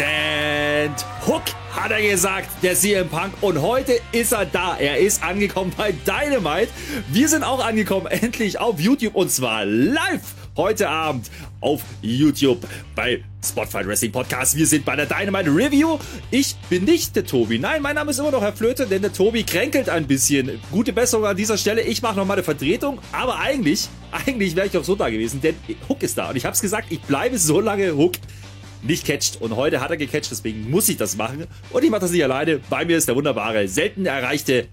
Sand Hook, hat er gesagt, der CM Punk. Und heute ist er da. Er ist angekommen bei Dynamite. Wir sind auch angekommen, endlich auf YouTube und zwar live heute Abend auf YouTube bei Spotfight Wrestling Podcast. Wir sind bei der Dynamite Review. Ich bin nicht der Tobi. Nein, mein Name ist immer noch Herr Flöte, denn der Tobi kränkelt ein bisschen. Gute Besserung an dieser Stelle. Ich mache nochmal eine Vertretung, aber eigentlich, eigentlich wäre ich auch so da gewesen, denn Hook ist da. Und ich habe es gesagt, ich bleibe so lange Hook nicht catcht. Und heute hat er gecatcht, deswegen muss ich das machen. Und ich mache das nicht alleine. Bei mir ist der wunderbare, selten erreichte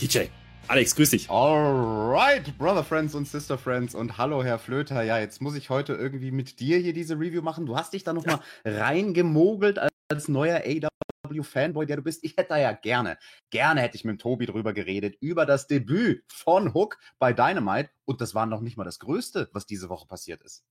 DJ. Alex, grüß dich. Alright, Brother Friends und Sister Friends und hallo Herr Flöter. Ja, jetzt muss ich heute irgendwie mit dir hier diese Review machen. Du hast dich da nochmal ja. reingemogelt als neuer AW-Fanboy, der du bist. Ich hätte da ja gerne, gerne hätte ich mit dem Tobi drüber geredet, über das Debüt von Hook bei Dynamite. Und das war noch nicht mal das Größte, was diese Woche passiert ist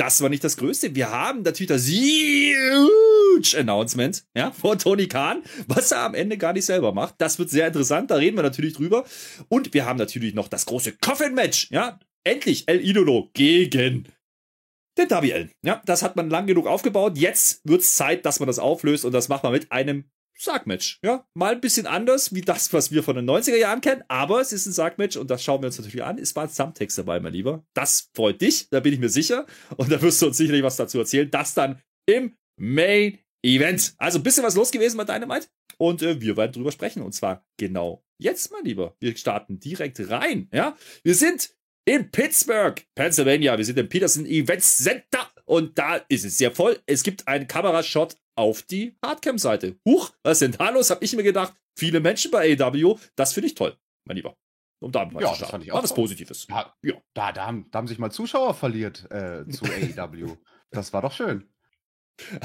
das war nicht das Größte. Wir haben natürlich das huge Announcement ja, von Tony Khan, was er am Ende gar nicht selber macht. Das wird sehr interessant, da reden wir natürlich drüber. Und wir haben natürlich noch das große Coffin-Match. Ja, endlich El Idolo gegen den Darby Allen. Ja, das hat man lang genug aufgebaut. Jetzt wird es Zeit, dass man das auflöst und das macht man mit einem Sargmatch. Ja, mal ein bisschen anders wie das, was wir von den 90er Jahren kennen, aber es ist ein Sargmatch und das schauen wir uns natürlich an. Es war ein Thumbtext dabei, mein Lieber. Das freut dich, da bin ich mir sicher. Und da wirst du uns sicherlich was dazu erzählen. Das dann im Main Event. Also ein bisschen was los gewesen bei Dynamite. Und äh, wir werden drüber sprechen. Und zwar genau jetzt, mein Lieber. Wir starten direkt rein. Ja, wir sind in Pittsburgh, Pennsylvania. Wir sind im Peterson Event Center. Und da ist es sehr voll. Es gibt einen Kamerashot auf die Hardcam-Seite. Huch, was ist denn da los? Hab ich mir gedacht, viele Menschen bei AEW, das finde ich toll, mein Lieber. Um da mal ja, das fand ich auch. War was Positives. Ja, ja. Da, da, haben, da haben sich mal Zuschauer verliert äh, zu AEW. Das war doch schön.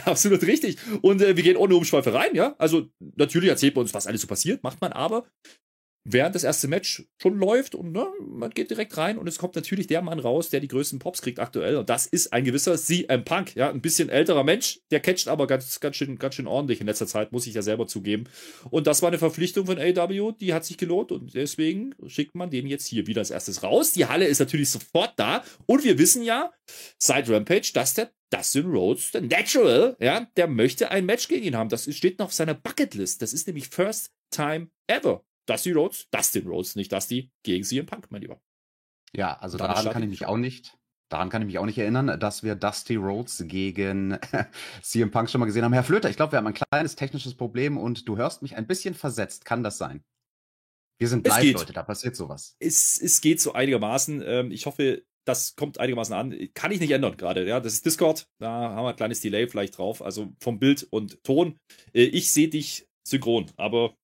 Absolut richtig. Und äh, wir gehen ohne Umschweife rein, ja. Also natürlich erzählt man uns, was alles so passiert, macht man aber während das erste Match schon läuft und ne, man geht direkt rein und es kommt natürlich der Mann raus, der die größten Pops kriegt aktuell und das ist ein gewisser CM Punk, ja, ein bisschen älterer Mensch, der catcht aber ganz, ganz schön, ganz schön ordentlich in letzter Zeit, muss ich ja selber zugeben. Und das war eine Verpflichtung von AW, die hat sich gelohnt und deswegen schickt man den jetzt hier wieder als erstes raus. Die Halle ist natürlich sofort da und wir wissen ja seit Rampage, dass der Dustin Rhodes, der Natural, ja, der möchte ein Match gegen ihn haben. Das steht noch auf seiner Bucketlist. Das ist nämlich First Time Ever. Dusty Rhodes, Dustin Rhodes, nicht Dusty, gegen CM Punk, mein Lieber. Ja, also daran kann ich mich auch nicht, daran kann ich mich auch nicht erinnern, dass wir Dusty Rhodes gegen CM Punk schon mal gesehen haben. Herr Flöter, ich glaube, wir haben ein kleines technisches Problem und du hörst mich ein bisschen versetzt. Kann das sein? Wir sind live, Leute, da passiert sowas. Es, es geht so einigermaßen. Ähm, ich hoffe, das kommt einigermaßen an. Kann ich nicht ändern gerade. Ja, das ist Discord. Da haben wir ein kleines Delay vielleicht drauf. Also vom Bild und Ton. Äh, ich sehe dich synchron, aber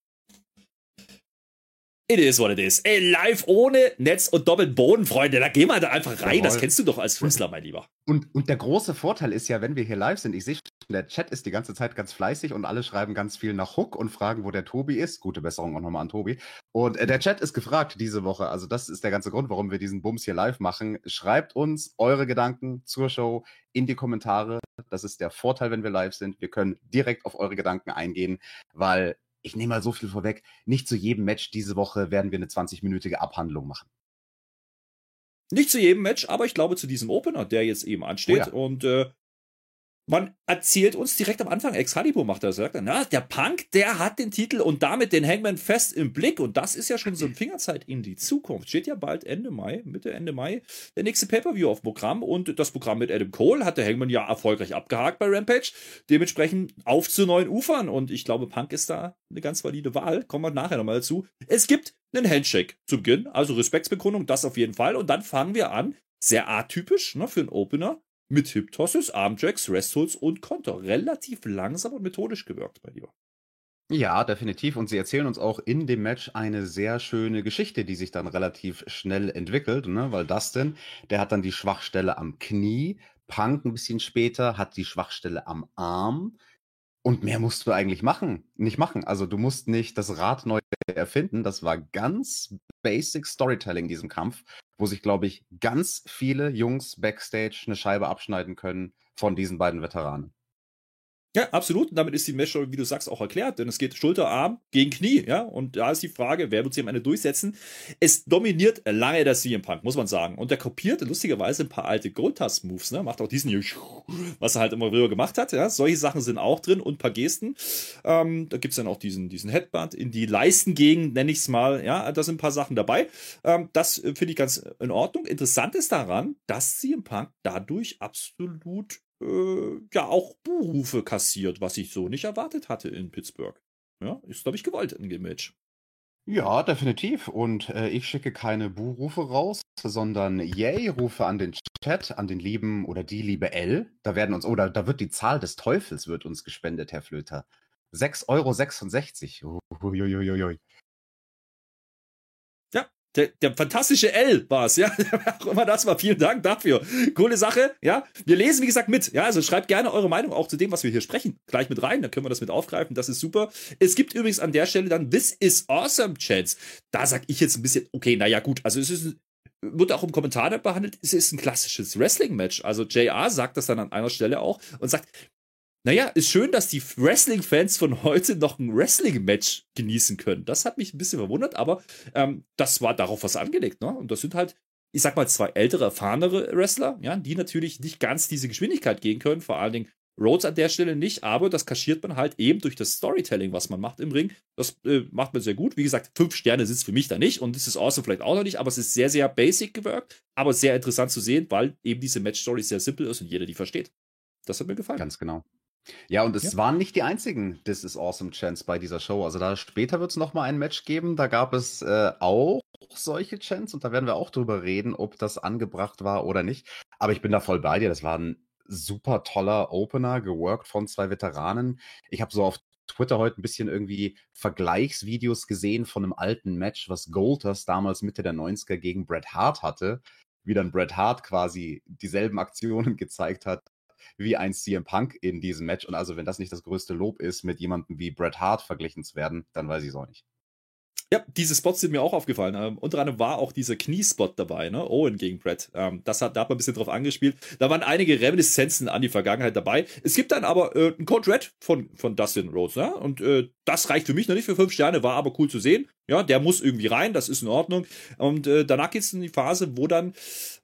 It is what it is. Ey, live ohne Netz und doppelten Boden, Freunde. Da gehen wir da einfach rein. Jawohl. Das kennst du doch als Wrestler, mein Lieber. Und, und der große Vorteil ist ja, wenn wir hier live sind, ich sehe der Chat ist die ganze Zeit ganz fleißig und alle schreiben ganz viel nach Hook und fragen, wo der Tobi ist. Gute Besserung auch nochmal an Tobi. Und äh, der Chat ist gefragt diese Woche. Also das ist der ganze Grund, warum wir diesen Bums hier live machen. Schreibt uns eure Gedanken zur Show in die Kommentare. Das ist der Vorteil, wenn wir live sind. Wir können direkt auf eure Gedanken eingehen, weil ich nehme mal so viel vorweg, nicht zu jedem Match diese Woche werden wir eine 20-minütige Abhandlung machen. Nicht zu jedem Match, aber ich glaube zu diesem Opener, der jetzt eben ansteht. Oh ja. Und äh, man erzählt uns direkt am Anfang, Excalibur macht das, sagt er, na, der Punk, der hat den Titel und damit den Hangman fest im Blick. Und das ist ja schon so ein Fingerzeit in die Zukunft. Steht ja bald Ende Mai, Mitte Ende Mai, der nächste Pay-Per-View auf Programm. Und das Programm mit Adam Cole hat der Hangman ja erfolgreich abgehakt bei Rampage, dementsprechend auf zu neuen Ufern. Und ich glaube, Punk ist da eine ganz valide Wahl, kommen wir nachher nochmal dazu. Es gibt einen Handshake zu Beginn, also Respektsbekundung, das auf jeden Fall. Und dann fangen wir an, sehr atypisch ne, für einen Opener, mit Hip Tosses, Armjacks, Restholds und Konter. Relativ langsam und methodisch gewirkt bei dir. Ja, definitiv. Und sie erzählen uns auch in dem Match eine sehr schöne Geschichte, die sich dann relativ schnell entwickelt, ne? weil Dustin, der hat dann die Schwachstelle am Knie. Punk ein bisschen später, hat die Schwachstelle am Arm. Und mehr musst du eigentlich machen, nicht machen. Also du musst nicht das Rad neu erfinden. Das war ganz basic Storytelling in diesem Kampf, wo sich, glaube ich, ganz viele Jungs backstage eine Scheibe abschneiden können von diesen beiden Veteranen. Ja, absolut. Und damit ist die Match, wie du sagst, auch erklärt, denn es geht Schulterarm gegen Knie, ja. Und da ist die Frage, wer wird sich am Ende durchsetzen? Es dominiert lange der CM Punk, muss man sagen. Und der kopiert lustigerweise ein paar alte Goldtask-Moves, ne? Macht auch diesen hier, was er halt immer früher gemacht hat, ja. Solche Sachen sind auch drin und ein paar Gesten. Ähm, da gibt's dann auch diesen, diesen Headbutt in die Leistengegend, nenne ich's mal, ja. Da sind ein paar Sachen dabei. Ähm, das finde ich ganz in Ordnung. Interessant ist daran, dass CM Punk dadurch absolut äh, ja auch Buhrufe kassiert, was ich so nicht erwartet hatte in Pittsburgh. Ja, ist, glaube ich, gewollt in dem Match. Ja, definitiv. Und äh, ich schicke keine Buhrufe raus, sondern Yay-Rufe an den Chat, an den lieben oder die liebe L. Da werden uns, oder da wird die Zahl des Teufels wird uns gespendet, Herr Flöter. 6,66 Euro. Uiuiuiui. Der, der fantastische L war es, ja. auch immer das war. Vielen Dank dafür. Coole Sache, ja. Wir lesen, wie gesagt, mit. Ja, also schreibt gerne eure Meinung auch zu dem, was wir hier sprechen. Gleich mit rein, dann können wir das mit aufgreifen. Das ist super. Es gibt übrigens an der Stelle dann This is Awesome Chats. Da sag ich jetzt ein bisschen, okay, naja, gut. Also es ist wird auch im Kommentar behandelt, es ist ein klassisches Wrestling-Match. Also JR sagt das dann an einer Stelle auch und sagt, naja, ist schön, dass die Wrestling-Fans von heute noch ein Wrestling-Match genießen können. Das hat mich ein bisschen verwundert, aber ähm, das war darauf was angelegt, ne? Und das sind halt, ich sag mal, zwei ältere, erfahrenere Wrestler, ja, die natürlich nicht ganz diese Geschwindigkeit gehen können, vor allen Dingen Rhodes an der Stelle nicht, aber das kaschiert man halt eben durch das Storytelling, was man macht im Ring. Das äh, macht man sehr gut. Wie gesagt, fünf Sterne es für mich da nicht und das ist awesome vielleicht auch noch nicht, aber es ist sehr, sehr basic gewirkt, aber sehr interessant zu sehen, weil eben diese Match-Story sehr simpel ist und jeder die versteht. Das hat mir gefallen. Ganz genau. Ja, und es ja. waren nicht die einzigen This is Awesome Chants bei dieser Show. Also da später wird es nochmal ein Match geben. Da gab es äh, auch solche Chants und da werden wir auch drüber reden, ob das angebracht war oder nicht. Aber ich bin da voll bei dir. Das war ein super toller Opener, geworkt von zwei Veteranen. Ich habe so auf Twitter heute ein bisschen irgendwie Vergleichsvideos gesehen von einem alten Match, was Golders damals Mitte der 90er gegen Bret Hart hatte. Wie dann Bret Hart quasi dieselben Aktionen gezeigt hat, wie ein CM Punk in diesem Match. Und also, wenn das nicht das größte Lob ist, mit jemandem wie Bret Hart verglichen zu werden, dann weiß ich es auch nicht. Ja, diese Spots sind mir auch aufgefallen. Ähm, unter anderem war auch dieser Kniespot dabei, ne? Owen gegen Brett. Ähm, das hat, da hat man ein bisschen drauf angespielt. Da waren einige Reminiszenzen an die Vergangenheit dabei. Es gibt dann aber äh, einen Code Red von, von Dustin Rhodes, ne? Und äh, das reicht für mich noch nicht für fünf Sterne, war aber cool zu sehen. Ja, der muss irgendwie rein, das ist in Ordnung. Und äh, danach geht es in die Phase, wo dann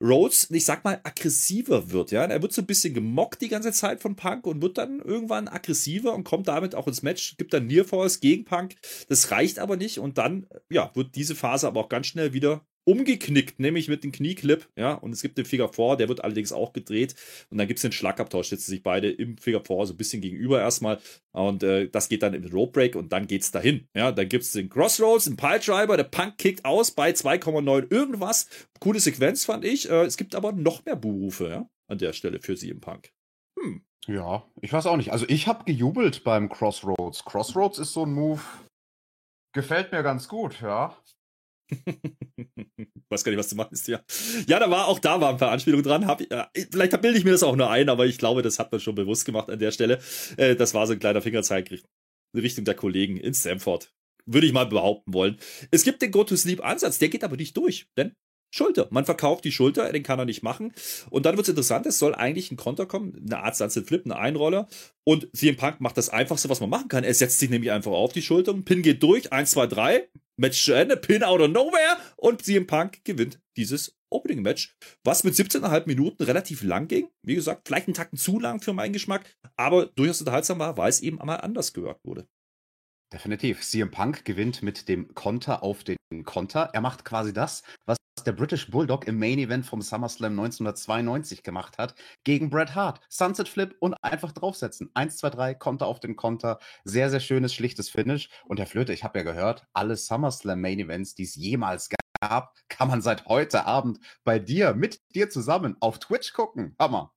Rhodes, ich sag mal, aggressiver wird. Ja, er wird so ein bisschen gemockt die ganze Zeit von Punk und wird dann irgendwann aggressiver und kommt damit auch ins Match. Gibt dann Near Falls gegen Punk. Das reicht aber nicht und dann, ja, wird diese Phase aber auch ganz schnell wieder umgeknickt, nämlich mit dem Knieclip, ja, und es gibt den Figure 4, der wird allerdings auch gedreht. Und dann gibt es den Schlagabtausch, setzen sich beide im Figure 4 so ein bisschen gegenüber erstmal. Und äh, das geht dann im Rope Break und dann geht's dahin, ja, dann gibt es den Crossroads, den Piledriver, der Punk kickt aus bei 2,9 irgendwas, coole Sequenz fand ich, äh, es gibt aber noch mehr Berufe, ja, an der Stelle für sie im Punk. Hm. Ja, ich weiß auch nicht, also ich habe gejubelt beim Crossroads, Crossroads ist so ein Move, gefällt mir ganz gut, ja. Weiß gar nicht, was du meinst, ja. Ja, da war auch da war ein paar Anspielungen dran. Hab, äh, vielleicht bilde ich mir das auch nur ein, aber ich glaube, das hat man schon bewusst gemacht an der Stelle. Äh, das war so ein kleiner Fingerzeig in Richtung der Kollegen in Stanford. Würde ich mal behaupten wollen. Es gibt den Go-to-Sleep-Ansatz, der geht aber nicht durch, denn Schulter. Man verkauft die Schulter, den kann er nicht machen. Und dann wird es interessant, es soll eigentlich ein Konter kommen, eine Art Sunset Flip, eine Einroller. Und CM Punk macht das einfachste, was man machen kann. Er setzt sich nämlich einfach auf die Schulter, Pin geht durch, 1, 2, 3, Match zu Ende, Pin out of nowhere und CM Punk gewinnt dieses Opening Match, was mit 17,5 Minuten relativ lang ging. Wie gesagt, vielleicht einen Tacken zu lang für meinen Geschmack, aber durchaus unterhaltsam war, weil es eben einmal anders gewirkt wurde. Definitiv. CM Punk gewinnt mit dem Konter auf den Konter. Er macht quasi das, was der British Bulldog im Main Event vom SummerSlam 1992 gemacht hat, gegen Bret Hart. Sunset Flip und einfach draufsetzen. 1, 2, 3, Konter auf den Konter. Sehr, sehr schönes, schlichtes Finish. Und Herr Flöte, ich habe ja gehört, alle SummerSlam Main Events, die es jemals gab, kann man seit heute Abend bei dir, mit dir zusammen auf Twitch gucken. Hammer.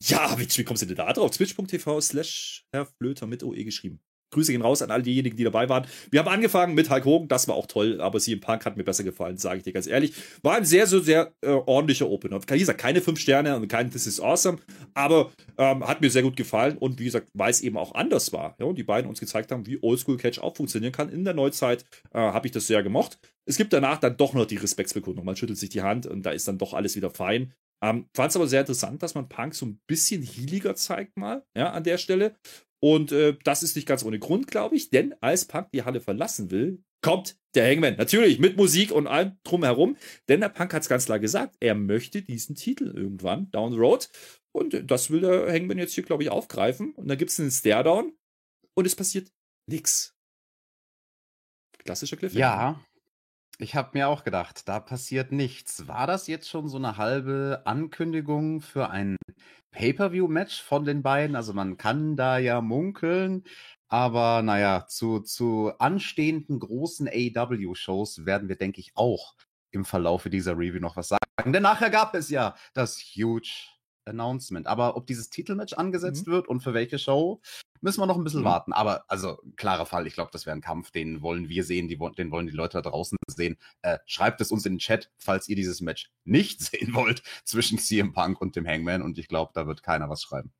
Ja, wie kommst du denn da drauf? Twitch.tv slash Herr Flöter mit OE geschrieben. Grüße gehen raus an all diejenigen, die dabei waren. Wir haben angefangen mit Hulk Hogan, das war auch toll, aber CM Punk hat mir besser gefallen, sage ich dir ganz ehrlich. War ein sehr, sehr, sehr äh, ordentlicher Opener. Wie gesagt, keine fünf Sterne und kein This is awesome, aber ähm, hat mir sehr gut gefallen und wie gesagt, weil es eben auch anders war. Ja, und die beiden uns gezeigt haben, wie Oldschool Catch auch funktionieren kann. In der Neuzeit äh, habe ich das sehr gemocht. Es gibt danach dann doch noch die Respektsbekundung. Man schüttelt sich die Hand und da ist dann doch alles wieder fein. Ähm, Fand es aber sehr interessant, dass man Punk so ein bisschen healiger zeigt mal, ja, an der Stelle. Und äh, das ist nicht ganz ohne Grund, glaube ich, denn als Punk die Halle verlassen will, kommt der Hangman. Natürlich mit Musik und allem drumherum, denn der Punk hat es ganz klar gesagt, er möchte diesen Titel irgendwann down the road. Und das will der Hangman jetzt hier, glaube ich, aufgreifen. Und dann gibt es einen Stare-Down und es passiert nichts. Klassischer Cliffhanger. Ja, ich habe mir auch gedacht, da passiert nichts. War das jetzt schon so eine halbe Ankündigung für ein Pay-per-view-Match von den beiden? Also man kann da ja munkeln, aber naja, zu, zu anstehenden großen AEW-Shows werden wir, denke ich, auch im Verlaufe dieser Review noch was sagen. Denn nachher gab es ja das Huge Announcement. Aber ob dieses Titelmatch angesetzt Mhm. wird und für welche Show, müssen wir noch ein bisschen Mhm. warten. Aber also klarer Fall, ich glaube, das wäre ein Kampf, den wollen wir sehen, die, den wollen die Leute da draußen sehen. Äh, schreibt es uns in den Chat, falls ihr dieses Match nicht sehen wollt zwischen CM Punk und dem Hangman. Und ich glaube, da wird keiner was schreiben.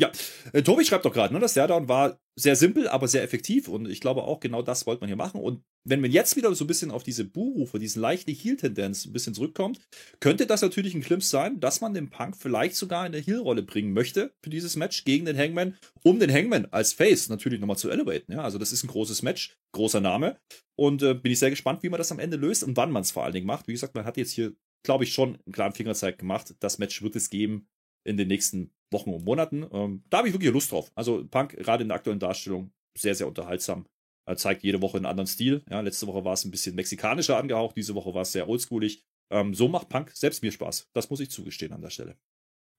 Ja, äh, Tobi schreibt doch gerade, ne, das Stairdown war sehr simpel, aber sehr effektiv und ich glaube auch genau das wollte man hier machen. Und wenn man jetzt wieder so ein bisschen auf diese Buhrufe, diese leichte Heel-Tendenz ein bisschen zurückkommt, könnte das natürlich ein Glimpse sein, dass man den Punk vielleicht sogar in der Heel-Rolle bringen möchte für dieses Match gegen den Hangman, um den Hangman als Face natürlich nochmal zu elevaten. Ja, also das ist ein großes Match, großer Name und äh, bin ich sehr gespannt, wie man das am Ende löst und wann man es vor allen Dingen macht. Wie gesagt, man hat jetzt hier, glaube ich, schon einen klaren Fingerzeig gemacht. Das Match wird es geben in den nächsten Wochen und Monaten. Ähm, da habe ich wirklich Lust drauf. Also Punk, gerade in der aktuellen Darstellung, sehr, sehr unterhaltsam. Er zeigt jede Woche einen anderen Stil. Ja, letzte Woche war es ein bisschen mexikanischer angehaucht, diese Woche war es sehr oldschoolig. Ähm, so macht Punk selbst mir Spaß. Das muss ich zugestehen an der Stelle.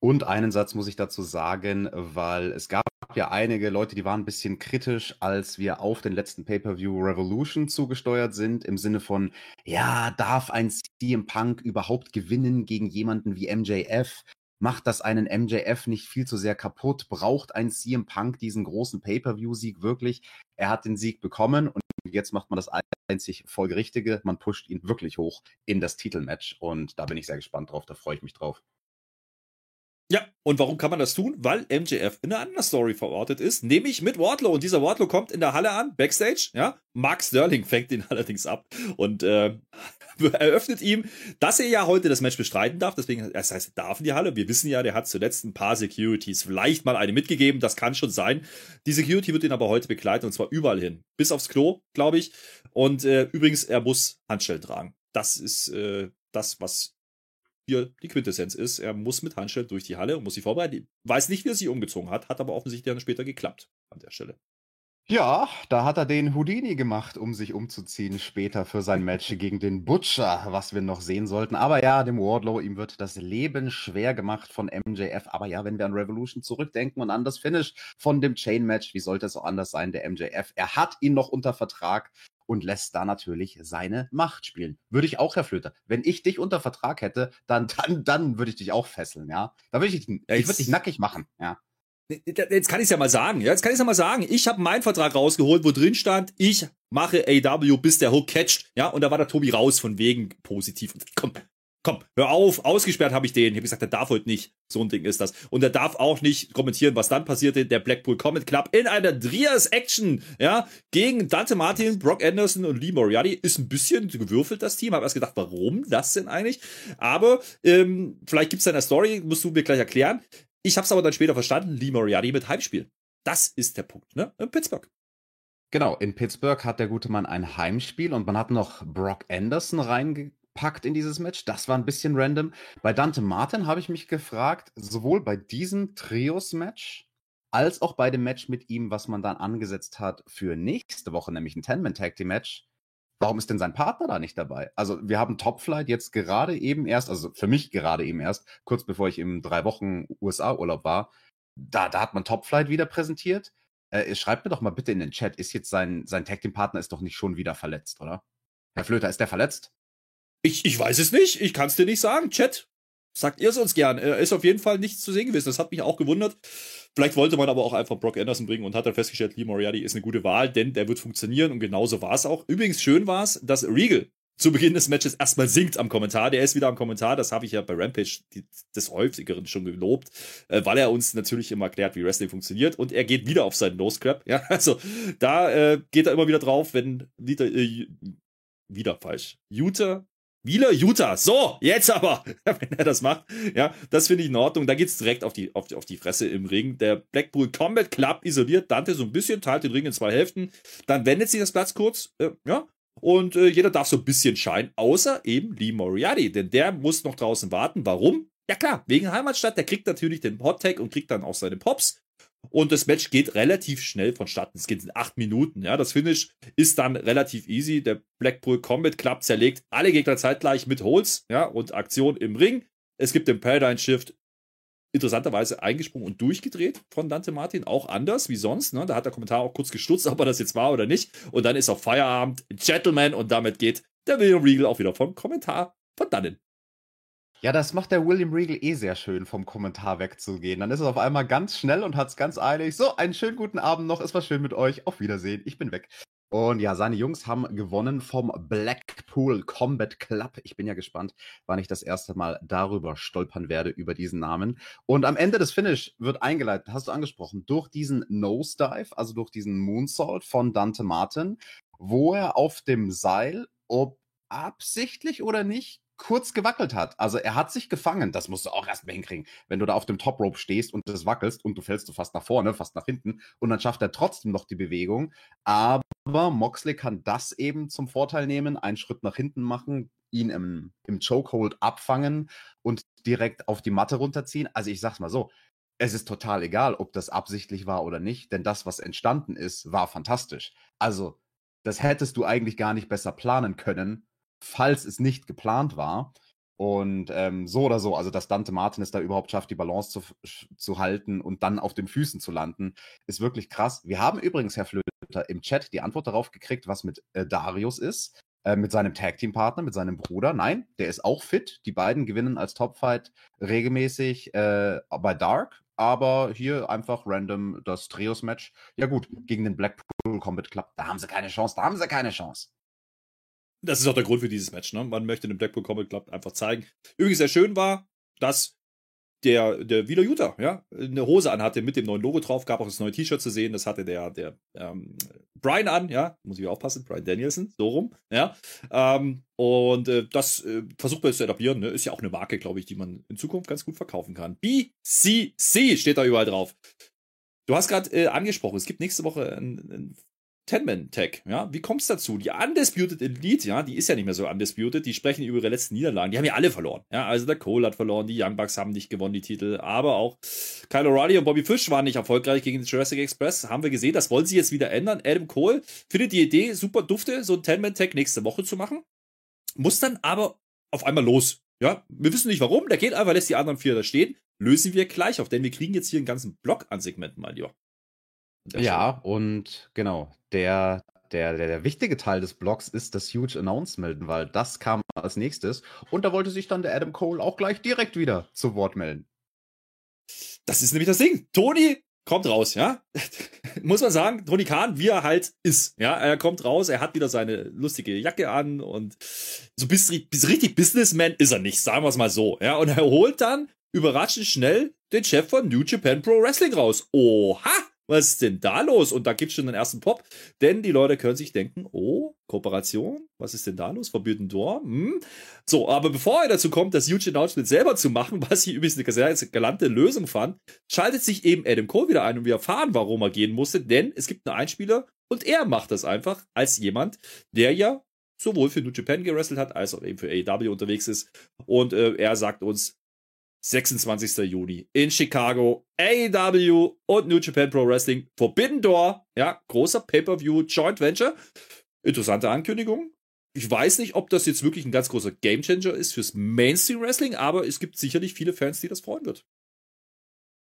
Und einen Satz muss ich dazu sagen, weil es gab ja einige Leute, die waren ein bisschen kritisch, als wir auf den letzten Pay-per-View Revolution zugesteuert sind, im Sinne von, ja, darf ein CM Punk überhaupt gewinnen gegen jemanden wie MJF? Macht das einen MJF nicht viel zu sehr kaputt? Braucht ein CM Punk diesen großen Pay-per-View-Sieg wirklich? Er hat den Sieg bekommen und jetzt macht man das einzig Folgerichtige. Man pusht ihn wirklich hoch in das Titelmatch und da bin ich sehr gespannt drauf, da freue ich mich drauf. Und warum kann man das tun? Weil MJF in einer anderen Story verortet ist, nämlich mit Wardlow. Und dieser Wardlow kommt in der Halle an, Backstage, ja. Mark Sterling fängt ihn allerdings ab und äh, eröffnet ihm, dass er ja heute das Match bestreiten darf. Deswegen, das heißt, er darf in die Halle. Wir wissen ja, der hat zuletzt ein paar Securities vielleicht mal eine mitgegeben. Das kann schon sein. Die Security wird ihn aber heute begleiten und zwar überall hin. Bis aufs Klo, glaube ich. Und äh, übrigens, er muss Handschellen tragen. Das ist äh, das, was hier die Quintessenz ist. Er muss mit Handschellen durch die Halle und muss sie vorbereiten. Weiß nicht, wie er sie umgezogen hat, hat aber offensichtlich dann später geklappt an der Stelle. Ja, da hat er den Houdini gemacht, um sich umzuziehen später für sein Match gegen den Butcher, was wir noch sehen sollten. Aber ja, dem Wardlow, ihm wird das Leben schwer gemacht von MJF. Aber ja, wenn wir an Revolution zurückdenken und an das Finish von dem Chain-Match, wie sollte es auch anders sein, der MJF? Er hat ihn noch unter Vertrag und lässt da natürlich seine Macht spielen. Würde ich auch, Herr Flöter. Wenn ich dich unter Vertrag hätte, dann, dann, dann würde ich dich auch fesseln, ja. Da würde ich, dich- ich würde dich nackig machen, ja. Jetzt kann ich es ja mal sagen. Ja, jetzt kann ich ja mal sagen. Ich habe meinen Vertrag rausgeholt, wo drin stand, ich mache AW, bis der Hook catcht. Ja, und da war der Tobi raus von wegen positiv. Und komm, komm, hör auf. Ausgesperrt habe ich den. Ich habe gesagt, der darf heute nicht. So ein Ding ist das. Und er darf auch nicht kommentieren, was dann passierte. Der Blackpool Comet Club in einer Trias-Action, ja, gegen Dante Martin, Brock Anderson und Lee Moriarty. Ist ein bisschen gewürfelt, das Team. Habe erst gedacht, warum das denn eigentlich? Aber ähm, vielleicht gibt's da eine Story, musst du mir gleich erklären. Ich habe es aber dann später verstanden, Lee Moriarty mit Heimspiel. Das ist der Punkt, ne? In Pittsburgh. Genau, in Pittsburgh hat der gute Mann ein Heimspiel und man hat noch Brock Anderson reingepackt in dieses Match. Das war ein bisschen random. Bei Dante Martin habe ich mich gefragt, sowohl bei diesem Trios-Match als auch bei dem Match mit ihm, was man dann angesetzt hat für nächste Woche, nämlich ein Ten-Man-Tag-Team-Match. Warum ist denn sein Partner da nicht dabei? Also, wir haben Topflight jetzt gerade eben erst, also für mich gerade eben erst, kurz bevor ich im drei Wochen USA-Urlaub war. Da, da hat man Topflight wieder präsentiert. Äh, schreibt mir doch mal bitte in den Chat, ist jetzt sein, sein Tag Team Partner ist doch nicht schon wieder verletzt, oder? Herr Flöter, ist der verletzt? Ich, ich weiß es nicht. Ich kann es dir nicht sagen. Chat, sagt ihr es uns gern. Er ist auf jeden Fall nichts zu sehen gewesen. Das hat mich auch gewundert. Vielleicht wollte man aber auch einfach Brock Anderson bringen und hat dann festgestellt, Lee Moriarty ist eine gute Wahl, denn der wird funktionieren und genauso war es auch. Übrigens schön war es, dass Regal zu Beginn des Matches erstmal singt am Kommentar. Der ist wieder am Kommentar. Das habe ich ja bei Rampage die, des häufigeren schon gelobt, äh, weil er uns natürlich immer erklärt, wie Wrestling funktioniert. Und er geht wieder auf seinen No Scrap. Ja, also da äh, geht er immer wieder drauf, wenn wieder, äh, wieder falsch. Utah Wieler Utah. So, jetzt aber, wenn er das macht. Ja, das finde ich in Ordnung. Da geht's direkt auf die, auf, die, auf die Fresse im Ring. Der Blackpool Combat Club isoliert Dante so ein bisschen, teilt den Ring in zwei Hälften. Dann wendet sich das Platz kurz. Äh, ja. Und äh, jeder darf so ein bisschen scheinen, außer eben Lee Moriarty. Denn der muss noch draußen warten. Warum? Ja klar, wegen Heimatstadt. Der kriegt natürlich den Hot Tag und kriegt dann auch seine Pops. Und das Match geht relativ schnell vonstatten. Es geht in acht Minuten. Ja, das Finish ist dann relativ easy. Der Blackpool Combat Club zerlegt alle Gegner zeitgleich mit Holz, ja, und Aktion im Ring. Es gibt den Paradigm Shift interessanterweise eingesprungen und durchgedreht von Dante Martin, auch anders wie sonst. Ne? Da hat der Kommentar auch kurz gestutzt, ob er das jetzt war oder nicht. Und dann ist auf Feierabend Gentleman und damit geht der William Regal auch wieder vom Kommentar von dannen. Ja, das macht der William Regal eh sehr schön, vom Kommentar wegzugehen. Dann ist es auf einmal ganz schnell und hat es ganz eilig. So, einen schönen guten Abend noch. Es war schön mit euch. Auf Wiedersehen. Ich bin weg. Und ja, seine Jungs haben gewonnen vom Blackpool Combat Club. Ich bin ja gespannt, wann ich das erste Mal darüber stolpern werde, über diesen Namen. Und am Ende des Finish wird eingeleitet, hast du angesprochen, durch diesen Nosedive, also durch diesen Moonsault von Dante Martin, wo er auf dem Seil, ob absichtlich oder nicht, kurz gewackelt hat. Also er hat sich gefangen. Das musst du auch erstmal hinkriegen. Wenn du da auf dem Top Rope stehst und das wackelst und du fällst du fast nach vorne, fast nach hinten und dann schafft er trotzdem noch die Bewegung. Aber Moxley kann das eben zum Vorteil nehmen, einen Schritt nach hinten machen, ihn im, im Chokehold abfangen und direkt auf die Matte runterziehen. Also ich sag's mal so, es ist total egal, ob das absichtlich war oder nicht, denn das, was entstanden ist, war fantastisch. Also, das hättest du eigentlich gar nicht besser planen können, falls es nicht geplant war. Und ähm, so oder so, also dass Dante Martin es da überhaupt schafft, die Balance zu, zu halten und dann auf den Füßen zu landen, ist wirklich krass. Wir haben übrigens, Herr Flöter, im Chat die Antwort darauf gekriegt, was mit äh, Darius ist, äh, mit seinem Tag-Team-Partner, mit seinem Bruder. Nein, der ist auch fit. Die beiden gewinnen als Topfight regelmäßig äh, bei Dark, aber hier einfach random das Trios-Match. Ja gut, gegen den Blackpool Combat Club, da haben sie keine Chance, da haben sie keine Chance. Das ist auch der Grund für dieses Match. Ne? Man möchte dem Blackpool Comic Club einfach zeigen. Übrigens sehr schön war, dass der, der Wieler Utah, ja, eine Hose anhatte mit dem neuen Logo drauf, gab auch das neue T-Shirt zu sehen, das hatte der, der ähm, Brian an, ja, muss ich aufpassen, Brian Danielson, so rum, ja. Ähm, und äh, das äh, versucht man jetzt zu etablieren, ne? ist ja auch eine Marke, glaube ich, die man in Zukunft ganz gut verkaufen kann. BCC steht da überall drauf. Du hast gerade äh, angesprochen, es gibt nächste Woche ein, ein Ten-Man-Tag, ja, wie kommt es dazu? Die Undisputed Elite, ja, die ist ja nicht mehr so undisputed, die sprechen über ihre letzten Niederlagen, die haben ja alle verloren, ja, also der Cole hat verloren, die Young Bucks haben nicht gewonnen, die Titel, aber auch Kyle O'Reilly und Bobby Fish waren nicht erfolgreich gegen den Jurassic Express, haben wir gesehen, das wollen sie jetzt wieder ändern, Adam Cole findet die Idee super dufte, so ein Ten-Man-Tag nächste Woche zu machen, muss dann aber auf einmal los, ja, wir wissen nicht warum, der geht einfach, lässt die anderen vier da stehen, lösen wir gleich auf, denn wir kriegen jetzt hier einen ganzen Block an Segmenten, mein Lieber. Ja, und genau, der, der, der, der wichtige Teil des Blogs ist das Huge Announcement, weil das kam als nächstes. Und da wollte sich dann der Adam Cole auch gleich direkt wieder zu Wort melden. Das ist nämlich das Ding. Tony kommt raus, ja. Muss man sagen, Tony Khan, wie er halt ist. Ja, er kommt raus, er hat wieder seine lustige Jacke an und so bis, bis richtig Businessman ist er nicht, sagen wir es mal so. Ja, und er holt dann überraschend schnell den Chef von New Japan Pro Wrestling raus. Oha! Was ist denn da los? Und da gibt es schon den ersten Pop, denn die Leute können sich denken, oh, Kooperation, was ist denn da los? Forbidden Door? Hm? So, aber bevor er dazu kommt, das Huge Announcement selber zu machen, was ich übrigens eine sehr galante Lösung fand, schaltet sich eben Adam Cole wieder ein und wir erfahren, warum er gehen musste, denn es gibt einen Einspieler und er macht das einfach als jemand, der ja sowohl für New Japan gewrestelt hat, als auch eben für AEW unterwegs ist. Und äh, er sagt uns, 26. Juni in Chicago, AEW und New Japan Pro Wrestling, Forbidden Door, ja, großer Pay-Per-View Joint Venture. Interessante Ankündigung. Ich weiß nicht, ob das jetzt wirklich ein ganz großer Gamechanger ist fürs Mainstream Wrestling, aber es gibt sicherlich viele Fans, die das freuen wird.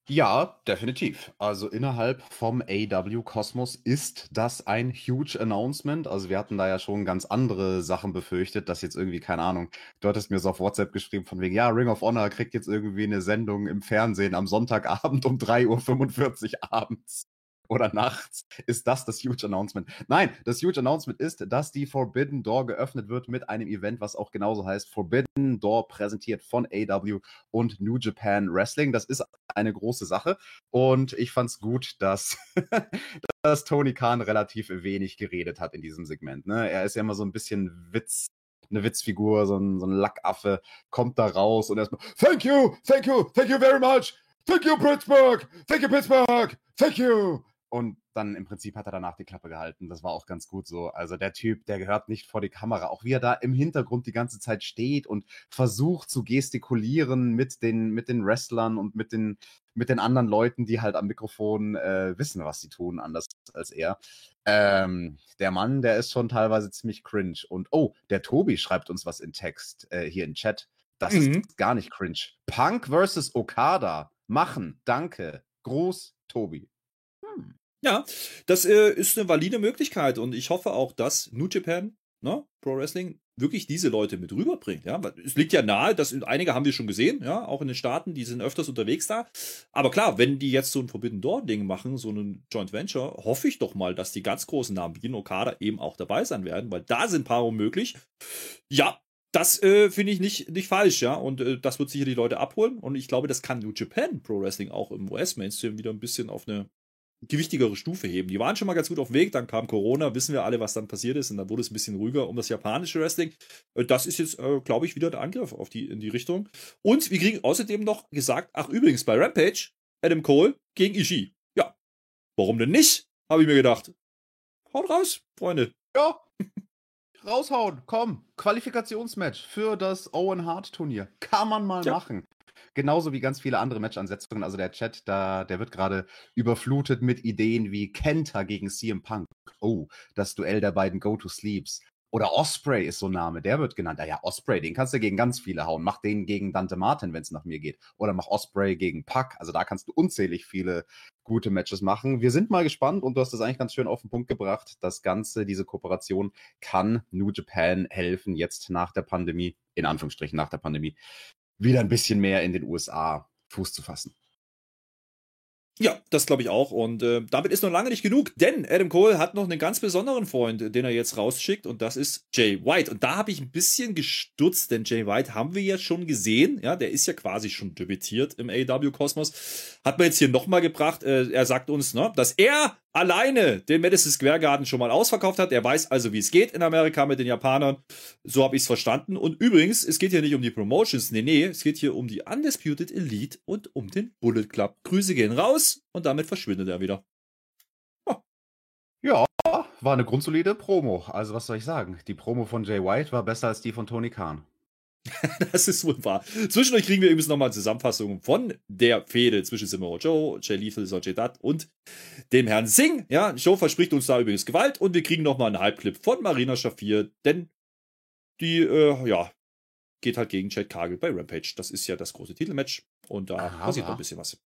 Ja, definitiv. Also innerhalb vom AW-Kosmos ist das ein huge Announcement. Also wir hatten da ja schon ganz andere Sachen befürchtet, dass jetzt irgendwie, keine Ahnung, du hattest mir so auf WhatsApp geschrieben von wegen, ja, Ring of Honor kriegt jetzt irgendwie eine Sendung im Fernsehen am Sonntagabend um 3.45 Uhr abends oder nachts ist das das Huge Announcement. Nein, das Huge Announcement ist, dass die Forbidden Door geöffnet wird mit einem Event, was auch genauso heißt. Forbidden Door präsentiert von AW und New Japan Wrestling. Das ist eine große Sache und ich fand es gut, dass, dass Tony Khan relativ wenig geredet hat in diesem Segment. Ne? Er ist ja immer so ein bisschen Witz eine Witzfigur, so ein, so ein Lackaffe, kommt da raus und erstmal, thank you, thank you, thank you very much, thank you Pittsburgh, thank you Pittsburgh, thank you. Und dann im Prinzip hat er danach die Klappe gehalten. Das war auch ganz gut so. Also der Typ, der gehört nicht vor die Kamera. Auch wie er da im Hintergrund die ganze Zeit steht und versucht zu gestikulieren mit den, mit den Wrestlern und mit den, mit den anderen Leuten, die halt am Mikrofon äh, wissen, was sie tun, anders als er. Ähm, der Mann, der ist schon teilweise ziemlich cringe. Und oh, der Tobi schreibt uns was in Text äh, hier in Chat. Das mhm. ist gar nicht cringe. Punk versus Okada. Machen. Danke. Groß, Tobi. Ja, das äh, ist eine valide Möglichkeit und ich hoffe auch, dass New Japan, ne, Pro Wrestling, wirklich diese Leute mit rüberbringt. Ja, es liegt ja nahe, dass einige haben wir schon gesehen, ja, auch in den Staaten, die sind öfters unterwegs da. Aber klar, wenn die jetzt so ein Forbidden Door Ding machen, so ein Joint Venture, hoffe ich doch mal, dass die ganz großen Namen wie Okada eben auch dabei sein werden, weil da sind Paarungen möglich. Ja, das äh, finde ich nicht, nicht falsch, ja. Und äh, das wird sicher die Leute abholen. Und ich glaube, das kann New Japan Pro Wrestling auch im US-Mainstream wieder ein bisschen auf eine gewichtigere Stufe heben. Die waren schon mal ganz gut auf dem Weg, dann kam Corona, wissen wir alle, was dann passiert ist und dann wurde es ein bisschen ruhiger um das japanische Wrestling. Äh, das ist jetzt, äh, glaube ich, wieder der Angriff auf die, in die Richtung. Und wir kriegen außerdem noch gesagt, ach übrigens, bei Rampage, Adam Cole gegen Ishii. Ja, warum denn nicht? Habe ich mir gedacht. Haut raus, Freunde. Ja, raushauen, komm. Qualifikationsmatch für das Owen Hart Turnier. Kann man mal ja. machen. Genauso wie ganz viele andere Matchansetzungen. Also der Chat, da, der wird gerade überflutet mit Ideen wie Kenta gegen CM Punk. Oh, das Duell der beiden Go-To-Sleeps. Oder Osprey ist so ein Name, der wird genannt. Ah ja, Osprey, den kannst du gegen ganz viele hauen. Mach den gegen Dante Martin, wenn es nach mir geht. Oder mach Osprey gegen Puck. Also da kannst du unzählig viele gute Matches machen. Wir sind mal gespannt und du hast das eigentlich ganz schön auf den Punkt gebracht. Das Ganze, diese Kooperation kann New Japan helfen, jetzt nach der Pandemie, in Anführungsstrichen nach der Pandemie, wieder ein bisschen mehr in den USA Fuß zu fassen. Ja, das glaube ich auch. Und äh, damit ist noch lange nicht genug, denn Adam Cole hat noch einen ganz besonderen Freund, den er jetzt rausschickt, und das ist Jay White. Und da habe ich ein bisschen gestutzt, denn Jay White haben wir ja schon gesehen. Ja, der ist ja quasi schon debütiert im AW-Kosmos. Hat man jetzt hier nochmal gebracht. Äh, er sagt uns, ne, dass er alleine den Madison Square Garden schon mal ausverkauft hat. Er weiß also, wie es geht in Amerika mit den Japanern. So habe ich es verstanden. Und übrigens, es geht hier nicht um die Promotions. Nee, nee, es geht hier um die Undisputed Elite und um den Bullet Club. Grüße gehen raus und damit verschwindet er wieder. Ja, war eine grundsolide Promo. Also was soll ich sagen? Die Promo von Jay White war besser als die von Tony Khan. das ist wohl wahr. Zwischendurch kriegen wir übrigens nochmal eine Zusammenfassung von der Fehde zwischen Samoa Joe, Jay Lethal, Sonjay Dutt und dem Herrn Singh. Ja, Joe verspricht uns da übrigens Gewalt und wir kriegen nochmal einen Halbclip von Marina Shafir, denn die, äh, ja, geht halt gegen Chad Cargill bei Rampage. Das ist ja das große Titelmatch und da Aha, passiert noch ein bisschen was.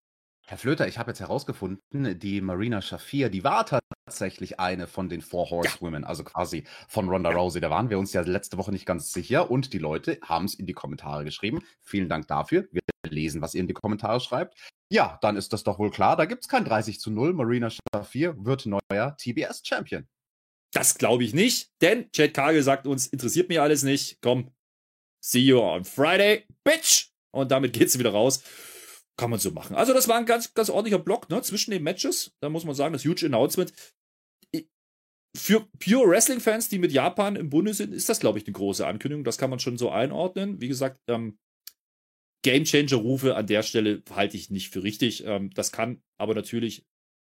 Herr Flöter, ich habe jetzt herausgefunden, die Marina Shafir, die war tatsächlich eine von den Four Horsewomen, ja. also quasi von Ronda Rousey. Da waren wir uns ja letzte Woche nicht ganz sicher und die Leute haben es in die Kommentare geschrieben. Vielen Dank dafür. Wir lesen, was ihr in die Kommentare schreibt. Ja, dann ist das doch wohl klar. Da gibt es kein 30 zu 0. Marina Shafir wird neuer TBS-Champion. Das glaube ich nicht, denn Chad Kagel sagt uns, interessiert mich alles nicht. Komm, see you on Friday, bitch! Und damit geht's wieder raus. Kann man so machen. Also, das war ein ganz, ganz ordentlicher Block, ne? Zwischen den Matches. Da muss man sagen, das huge Announcement. Für Pure Wrestling-Fans, die mit Japan im Bunde sind, ist das, glaube ich, eine große Ankündigung. Das kann man schon so einordnen. Wie gesagt, ähm, Game Changer-Rufe an der Stelle halte ich nicht für richtig. Ähm, das kann aber natürlich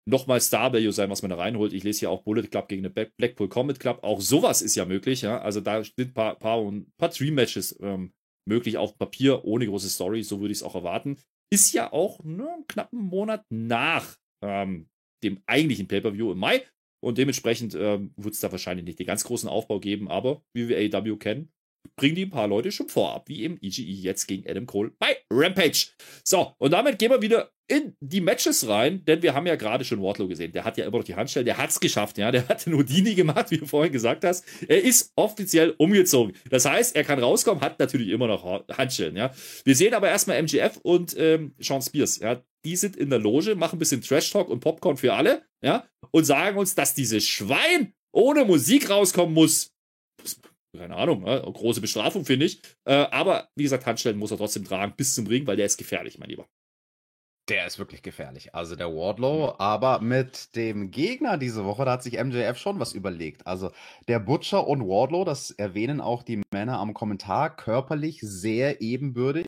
nochmal Star Value sein, was man da reinholt. Ich lese hier auch Bullet Club gegen eine Blackpool Comet Club. Auch sowas ist ja möglich. Ja? Also da sind ein paar, paar, paar Dream-Matches ähm, möglich auf Papier, ohne große Story. So würde ich es auch erwarten ist ja auch ne, einen knappen Monat nach ähm, dem eigentlichen Pay-Per-View im Mai. Und dementsprechend ähm, wird es da wahrscheinlich nicht den ganz großen Aufbau geben, aber wie wir AEW kennen, bringen die ein paar Leute schon vorab, wie eben EGE jetzt gegen Adam Cole bei Rampage. So, und damit gehen wir wieder in die Matches rein, denn wir haben ja gerade schon Wardlow gesehen. Der hat ja immer noch die Handstellen, der hat es geschafft, ja. Der hatte nur die nie gemacht, wie du vorhin gesagt hast. Er ist offiziell umgezogen. Das heißt, er kann rauskommen, hat natürlich immer noch Handstellen, ja. Wir sehen aber erstmal MGF und ähm, Sean Spears, ja. Die sind in der Loge, machen ein bisschen Trash Talk und Popcorn für alle, ja, und sagen uns, dass dieses Schwein ohne Musik rauskommen muss. Keine Ahnung, ja? große Bestrafung, finde ich. Äh, aber wie gesagt, Handstellen muss er trotzdem tragen bis zum Ring, weil der ist gefährlich, mein Lieber. Der ist wirklich gefährlich. Also der Wardlow, aber mit dem Gegner diese Woche, da hat sich MJF schon was überlegt. Also der Butcher und Wardlow, das erwähnen auch die Männer am Kommentar, körperlich sehr ebenbürtig.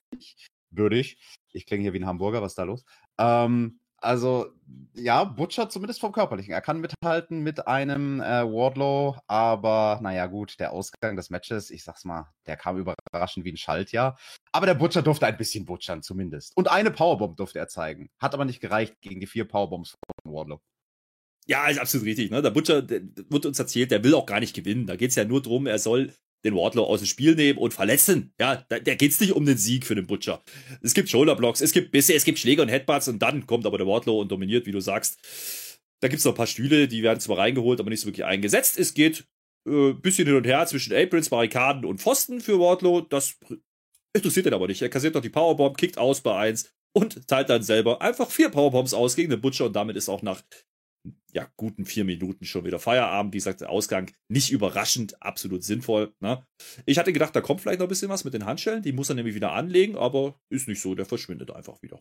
Bürdig. Ich klinge hier wie ein Hamburger, was ist da los? Ähm, also, ja, Butcher zumindest vom Körperlichen. Er kann mithalten mit einem äh, Wardlow, aber naja, gut, der Ausgang des Matches, ich sag's mal, der kam überraschend wie ein Schaltjahr. Aber der Butcher durfte ein bisschen butchern, zumindest. Und eine Powerbomb durfte er zeigen. Hat aber nicht gereicht gegen die vier Powerbombs von Wardlow. Ja, ist absolut richtig. Ne? Der Butcher der wird uns erzählt, der will auch gar nicht gewinnen. Da geht's ja nur drum, er soll den Wardlow aus dem Spiel nehmen und verletzen. Ja, da, da geht's nicht um den Sieg für den Butcher. Es gibt Shoulderblocks, es gibt Bisse, es gibt Schläge und Headbutts und dann kommt aber der Wardlow und dominiert, wie du sagst. Da gibt's noch ein paar Stühle, die werden zwar reingeholt, aber nicht so wirklich eingesetzt. Es geht äh, bisschen hin und her zwischen Aprons, Barrikaden und Pfosten für Wardlow. Das interessiert ihn aber nicht. Er kassiert doch die Powerbomb, kickt aus bei eins und teilt dann selber einfach vier Powerbombs aus gegen den Butcher und damit ist auch nach ja, guten vier Minuten schon wieder Feierabend. Wie gesagt, der Ausgang nicht überraschend, absolut sinnvoll. Ne? Ich hatte gedacht, da kommt vielleicht noch ein bisschen was mit den Handschellen. Die muss er nämlich wieder anlegen, aber ist nicht so. Der verschwindet einfach wieder.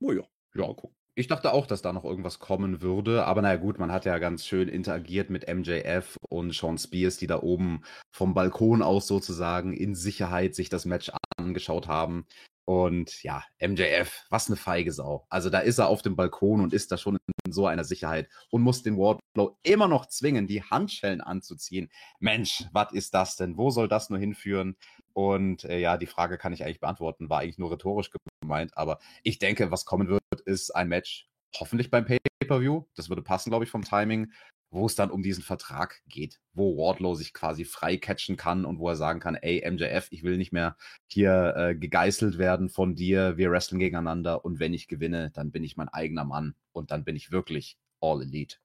Oh ja, ja, gucken. Ich dachte auch, dass da noch irgendwas kommen würde, aber naja gut, man hat ja ganz schön interagiert mit MJF und Sean Spears, die da oben vom Balkon aus sozusagen in Sicherheit sich das Match angeschaut haben. Und ja, MJF, was eine feige Sau. Also da ist er auf dem Balkon und ist da schon in so einer Sicherheit und muss den Wardlow immer noch zwingen, die Handschellen anzuziehen. Mensch, was ist das denn? Wo soll das nur hinführen? Und äh, ja, die Frage kann ich eigentlich beantworten, war eigentlich nur rhetorisch gemeint, aber ich denke, was kommen wird, ist ein Match, hoffentlich beim Pay-Per-View. Das würde passen, glaube ich, vom Timing wo es dann um diesen Vertrag geht, wo Wardlow sich quasi frei catchen kann und wo er sagen kann, ey, MJF, ich will nicht mehr hier äh, gegeißelt werden von dir, wir wresteln gegeneinander und wenn ich gewinne, dann bin ich mein eigener Mann und dann bin ich wirklich All Elite.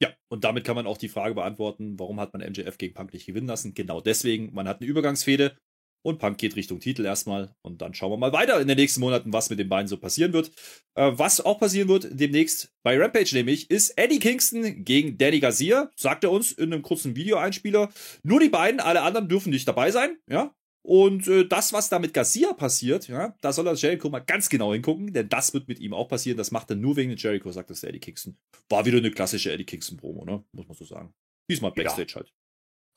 Ja, und damit kann man auch die Frage beantworten, warum hat man MJF gegen Punk nicht gewinnen lassen? Genau deswegen, man hat eine Übergangsfehde, und Punk geht Richtung Titel erstmal. Und dann schauen wir mal weiter in den nächsten Monaten, was mit den beiden so passieren wird. Äh, was auch passieren wird demnächst bei Rampage nämlich, ist Eddie Kingston gegen Danny Garcia. Sagt er uns in einem kurzen Videoeinspieler. Nur die beiden, alle anderen dürfen nicht dabei sein. Ja, und äh, das, was da mit Garcia passiert, ja, da soll das Jericho mal ganz genau hingucken, denn das wird mit ihm auch passieren. Das macht er nur wegen Jericho, sagt das der Eddie Kingston. War wieder eine klassische Eddie Kingston-Promo, ne? Muss man so sagen. Diesmal Backstage ja. halt.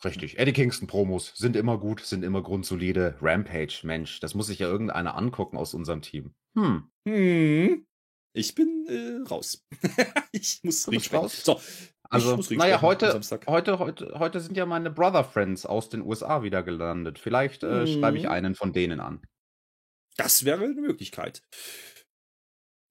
Richtig. Eddie Kingston-Promos sind immer gut, sind immer grundsolide. Rampage, Mensch, das muss sich ja irgendeiner angucken aus unserem Team. Hm. Hm. Ich bin äh, raus. ich muss raus. So. Also, naja, heute, heute, heute, heute sind ja meine Brother Friends aus den USA wieder gelandet. Vielleicht äh, hm. schreibe ich mhm. einen von denen an. Das wäre eine Möglichkeit.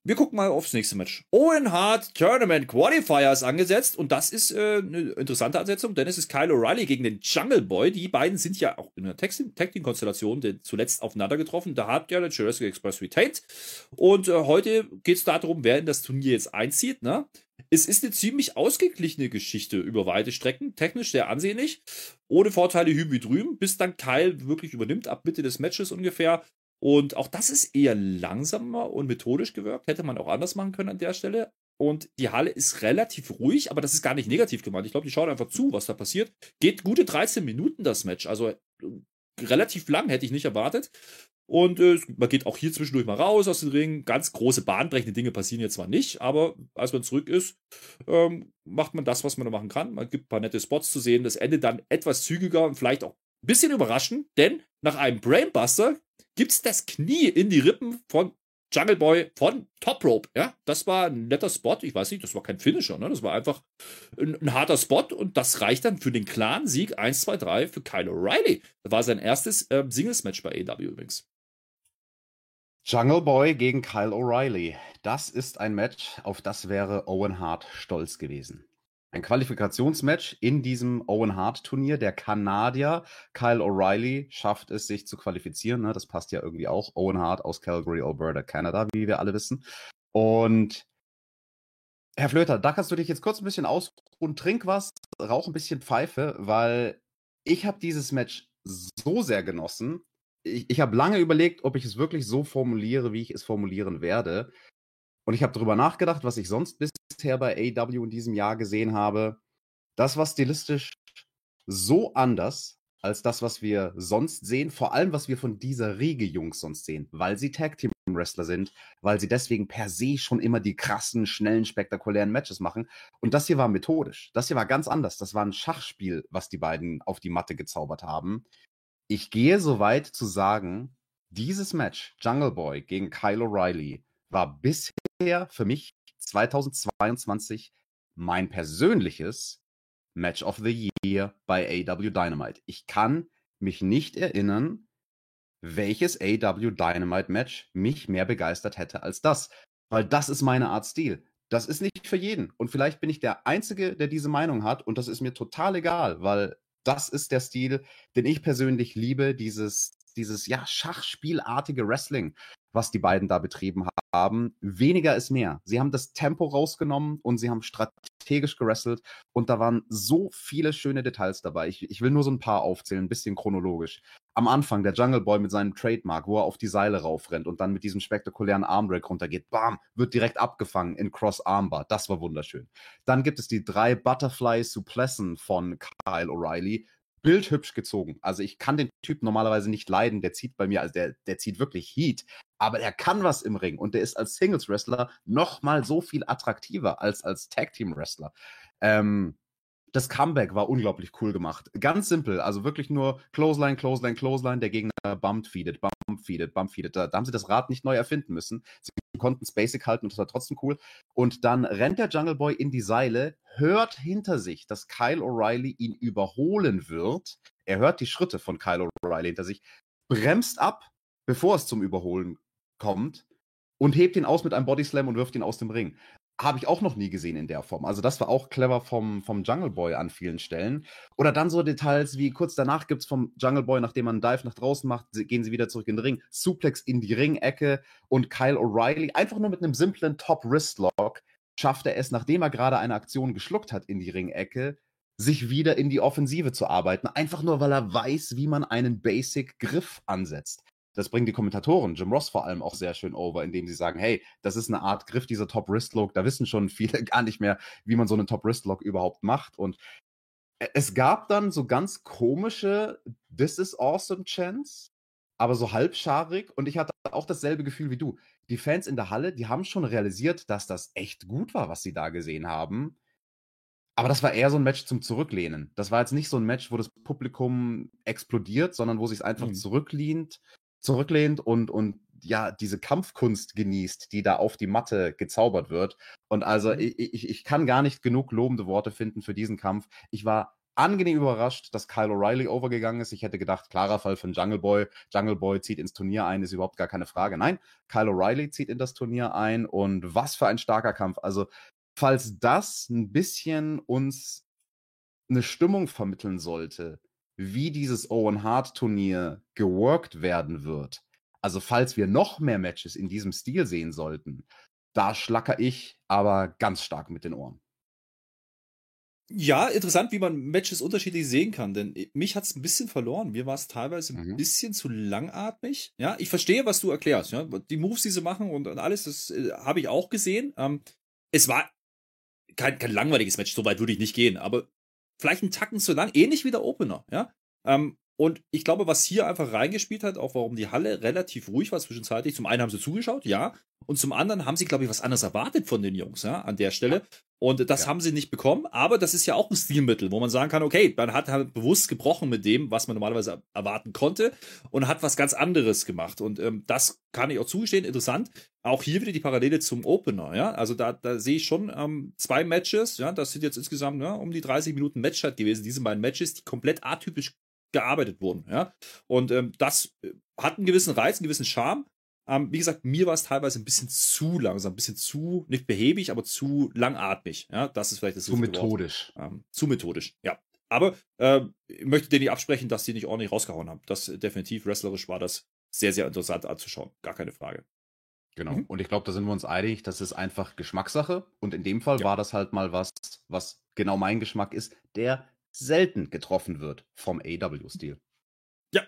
Wir gucken mal aufs nächste Match. Owen Hart Tournament Qualifier ist angesetzt und das ist äh, eine interessante Ansetzung, denn es ist Kyle O'Reilly gegen den Jungle Boy. Die beiden sind ja auch in einer Tag-Team-Konstellation zuletzt aufeinander getroffen. Da hat ja der Jurassic Express retained. Und äh, heute geht es darum, wer in das Turnier jetzt einzieht. Ne? Es ist eine ziemlich ausgeglichene Geschichte über weite Strecken, technisch sehr ansehnlich, ohne Vorteile hüben wie drüben, bis dann Kyle wirklich übernimmt, ab Mitte des Matches ungefähr. Und auch das ist eher langsamer und methodisch gewirkt. Hätte man auch anders machen können an der Stelle. Und die Halle ist relativ ruhig, aber das ist gar nicht negativ gemeint. Ich glaube, die schauen einfach zu, was da passiert. Geht gute 13 Minuten das Match. Also äh, relativ lang, hätte ich nicht erwartet. Und äh, man geht auch hier zwischendurch mal raus aus dem Ring. Ganz große, bahnbrechende Dinge passieren jetzt zwar nicht, aber als man zurück ist, ähm, macht man das, was man da machen kann. Man gibt ein paar nette Spots zu sehen. Das Ende dann etwas zügiger und vielleicht auch ein bisschen überraschend, denn nach einem Brainbuster gibt es das Knie in die Rippen von Jungle Boy von Top Rope. Ja, das war ein netter Spot. Ich weiß nicht, das war kein Finisher, ne? Das war einfach ein, ein harter Spot und das reicht dann für den klaren Sieg 1, 2, 3 für Kyle O'Reilly. Das war sein erstes äh, Singles-Match bei AW übrigens. Jungle Boy gegen Kyle O'Reilly. Das ist ein Match, auf das wäre Owen Hart stolz gewesen. Ein Qualifikationsmatch in diesem Owen Hart Turnier. Der Kanadier Kyle O'Reilly schafft es, sich zu qualifizieren. Ne? Das passt ja irgendwie auch. Owen Hart aus Calgary, Alberta, Canada, wie wir alle wissen. Und Herr Flöter, da kannst du dich jetzt kurz ein bisschen ausruhen, trink was, rauch ein bisschen Pfeife, weil ich habe dieses Match so sehr genossen. Ich, ich habe lange überlegt, ob ich es wirklich so formuliere, wie ich es formulieren werde. Und ich habe darüber nachgedacht, was ich sonst bisher bei AW in diesem Jahr gesehen habe. Das war stilistisch so anders als das, was wir sonst sehen, vor allem was wir von dieser Riege Jungs sonst sehen, weil sie Tag Team Wrestler sind, weil sie deswegen per se schon immer die krassen, schnellen, spektakulären Matches machen. Und das hier war methodisch. Das hier war ganz anders. Das war ein Schachspiel, was die beiden auf die Matte gezaubert haben. Ich gehe so weit zu sagen, dieses Match, Jungle Boy gegen Kyle O'Reilly, war bisher für mich 2022 mein persönliches Match of the Year bei AW Dynamite. Ich kann mich nicht erinnern, welches AW Dynamite Match mich mehr begeistert hätte als das. Weil das ist meine Art Stil. Das ist nicht für jeden. Und vielleicht bin ich der Einzige, der diese Meinung hat. Und das ist mir total egal, weil das ist der Stil, den ich persönlich liebe. Dieses, dieses, ja, Schachspielartige Wrestling, was die beiden da betrieben haben. Weniger ist mehr. Sie haben das Tempo rausgenommen und sie haben strategisch gewrestelt. Und da waren so viele schöne Details dabei. Ich, ich will nur so ein paar aufzählen, ein bisschen chronologisch am Anfang der Jungle Boy mit seinem Trademark, wo er auf die Seile raufrennt und dann mit diesem spektakulären Armbreak runtergeht, bam, wird direkt abgefangen in Cross Armbar. Das war wunderschön. Dann gibt es die drei Butterfly Suplessen von Kyle O'Reilly. Bildhübsch gezogen. Also ich kann den Typ normalerweise nicht leiden. Der zieht bei mir, also der, der zieht wirklich Heat. Aber er kann was im Ring und der ist als Singles Wrestler noch mal so viel attraktiver als als Tag Team Wrestler. Ähm, das Comeback war unglaublich cool gemacht. Ganz simpel, also wirklich nur Clothesline, Clothesline, Clothesline, der Gegner bump feedet, bump feedet, bump feedet. Da, da haben sie das Rad nicht neu erfinden müssen. Sie konnten es basic halten und das war trotzdem cool. Und dann rennt der Jungle Boy in die Seile, hört hinter sich, dass Kyle O'Reilly ihn überholen wird. Er hört die Schritte von Kyle O'Reilly hinter sich, bremst ab, bevor es zum Überholen kommt und hebt ihn aus mit einem Bodyslam und wirft ihn aus dem Ring habe ich auch noch nie gesehen in der Form. Also das war auch clever vom, vom Jungle Boy an vielen Stellen. Oder dann so Details wie kurz danach gibt es vom Jungle Boy, nachdem man einen Dive nach draußen macht, gehen sie wieder zurück in den Ring, Suplex in die Ringecke und Kyle O'Reilly einfach nur mit einem simplen Top-Wrist-Lock schafft er es, nachdem er gerade eine Aktion geschluckt hat in die Ringecke, sich wieder in die Offensive zu arbeiten. Einfach nur, weil er weiß, wie man einen Basic-Griff ansetzt das bringen die Kommentatoren, Jim Ross vor allem, auch sehr schön over, indem sie sagen, hey, das ist eine Art Griff, dieser Top-Wrist-Lock. Da wissen schon viele gar nicht mehr, wie man so einen Top-Wrist-Lock überhaupt macht. Und e, es gab dann so ganz komische This is awesome Chance, aber so halbscharig. Und ich hatte auch dasselbe Gefühl wie du. Die Fans in der Halle, die haben schon realisiert, dass das echt gut war, was sie da gesehen haben. Aber das war eher so ein Match zum Zurücklehnen. Das war jetzt nicht so ein Match, wo das Publikum explodiert, sondern wo sich einfach mhm. zurücklehnt zurücklehnt und, und ja, diese Kampfkunst genießt, die da auf die Matte gezaubert wird. Und also mhm. ich, ich, ich kann gar nicht genug lobende Worte finden für diesen Kampf. Ich war angenehm überrascht, dass Kyle O'Reilly overgegangen ist. Ich hätte gedacht, klarer Fall von Jungle Boy. Jungle Boy zieht ins Turnier ein, ist überhaupt gar keine Frage. Nein, Kyle O'Reilly zieht in das Turnier ein und was für ein starker Kampf. Also, falls das ein bisschen uns eine Stimmung vermitteln sollte, wie dieses Owen Hart Turnier geworkt werden wird, also falls wir noch mehr Matches in diesem Stil sehen sollten, da schlacker ich aber ganz stark mit den Ohren. Ja, interessant, wie man Matches unterschiedlich sehen kann, denn mich hat es ein bisschen verloren. Mir war es teilweise ein mhm. bisschen zu langatmig. Ja, ich verstehe, was du erklärst. Ja? Die Moves, die sie machen und, und alles, das äh, habe ich auch gesehen. Ähm, es war kein, kein langweiliges Match, so weit würde ich nicht gehen, aber vielleicht einen Tacken zu lang, ähnlich wie der Opener, ja. Ähm, und ich glaube, was hier einfach reingespielt hat, auch warum die Halle relativ ruhig war zwischenzeitlich. Zum einen haben sie zugeschaut, ja. Und zum anderen haben sie, glaube ich, was anderes erwartet von den Jungs, ja, an der Stelle. Und das ja. haben sie nicht bekommen. Aber das ist ja auch ein Stilmittel, wo man sagen kann, okay, man hat halt bewusst gebrochen mit dem, was man normalerweise erwarten konnte und hat was ganz anderes gemacht. Und ähm, das kann ich auch zugestehen, interessant. Auch hier wieder die Parallele zum Opener, ja. Also da, da sehe ich schon ähm, zwei Matches, ja. Das sind jetzt insgesamt ja, um die 30 Minuten Matchzeit gewesen, diese beiden Matches, die komplett atypisch gearbeitet wurden. Ja? Und ähm, das äh, hat einen gewissen Reiz, einen gewissen Charme. Ähm, wie gesagt, mir war es teilweise ein bisschen zu langsam, ein bisschen zu, nicht behäbig, aber zu langatmig. Ja? Das ist vielleicht das Zu methodisch. Ähm, zu methodisch, ja. Aber äh, ich möchte dir nicht absprechen, dass die nicht ordentlich rausgehauen haben. Das definitiv wrestlerisch war das sehr, sehr interessant anzuschauen. Gar keine Frage. Genau. Mhm. Und ich glaube, da sind wir uns einig, das ist einfach Geschmackssache. Und in dem Fall ja. war das halt mal was, was genau mein Geschmack ist, der selten getroffen wird vom AW-Stil. Ja.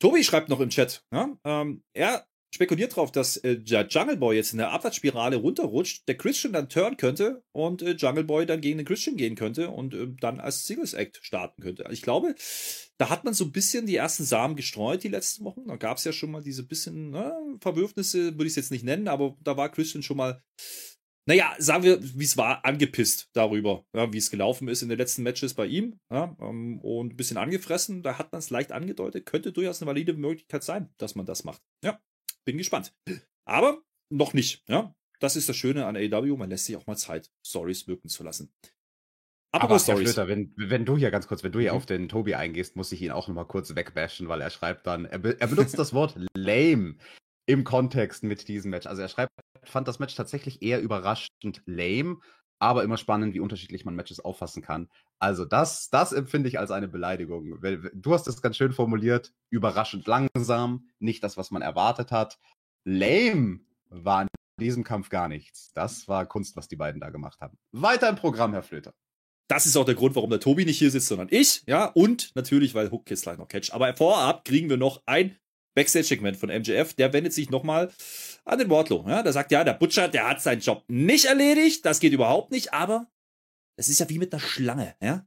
Tobi schreibt noch im Chat, ja, ähm, er spekuliert darauf, dass äh, der Jungle Boy jetzt in der Abwärtsspirale runterrutscht, der Christian dann turn könnte und äh, Jungle Boy dann gegen den Christian gehen könnte und äh, dann als Singles Act starten könnte. Also ich glaube, da hat man so ein bisschen die ersten Samen gestreut die letzten Wochen. Da gab es ja schon mal diese bisschen ne, Verwürfnisse, würde ich es jetzt nicht nennen, aber da war Christian schon mal, naja, sagen wir, wie es war, angepisst darüber, ja, wie es gelaufen ist in den letzten Matches bei ihm ja, ähm, und ein bisschen angefressen. Da hat man es leicht angedeutet. Könnte durchaus eine valide Möglichkeit sein, dass man das macht. Ja, bin gespannt. Aber noch nicht. Ja, das ist das Schöne an AW. Man lässt sich auch mal Zeit, Stories wirken zu lassen. Aber Stories. Flöter, wenn, wenn du hier ganz kurz, wenn du hier mhm. auf den Tobi eingehst, muss ich ihn auch nochmal kurz wegbashen, weil er schreibt dann, er, be er benutzt das Wort lame im Kontext mit diesem Match. Also er schreibt, fand das Match tatsächlich eher überraschend lame, aber immer spannend, wie unterschiedlich man Matches auffassen kann. Also das, das empfinde ich als eine Beleidigung. Du hast es ganz schön formuliert, überraschend langsam, nicht das, was man erwartet hat. Lame war in diesem Kampf gar nichts. Das war Kunst, was die beiden da gemacht haben. Weiter im Programm, Herr Flöter. Das ist auch der Grund, warum der Tobi nicht hier sitzt, sondern ich. Ja, und natürlich, weil Hook jetzt gleich noch catch. Aber vorab kriegen wir noch ein Backstage-Segment von MJF. Der wendet sich nochmal an den Wardlow. Ja, der sagt, ja, der Butcher, der hat seinen Job nicht erledigt. Das geht überhaupt nicht. Aber es ist ja wie mit einer Schlange. Ja,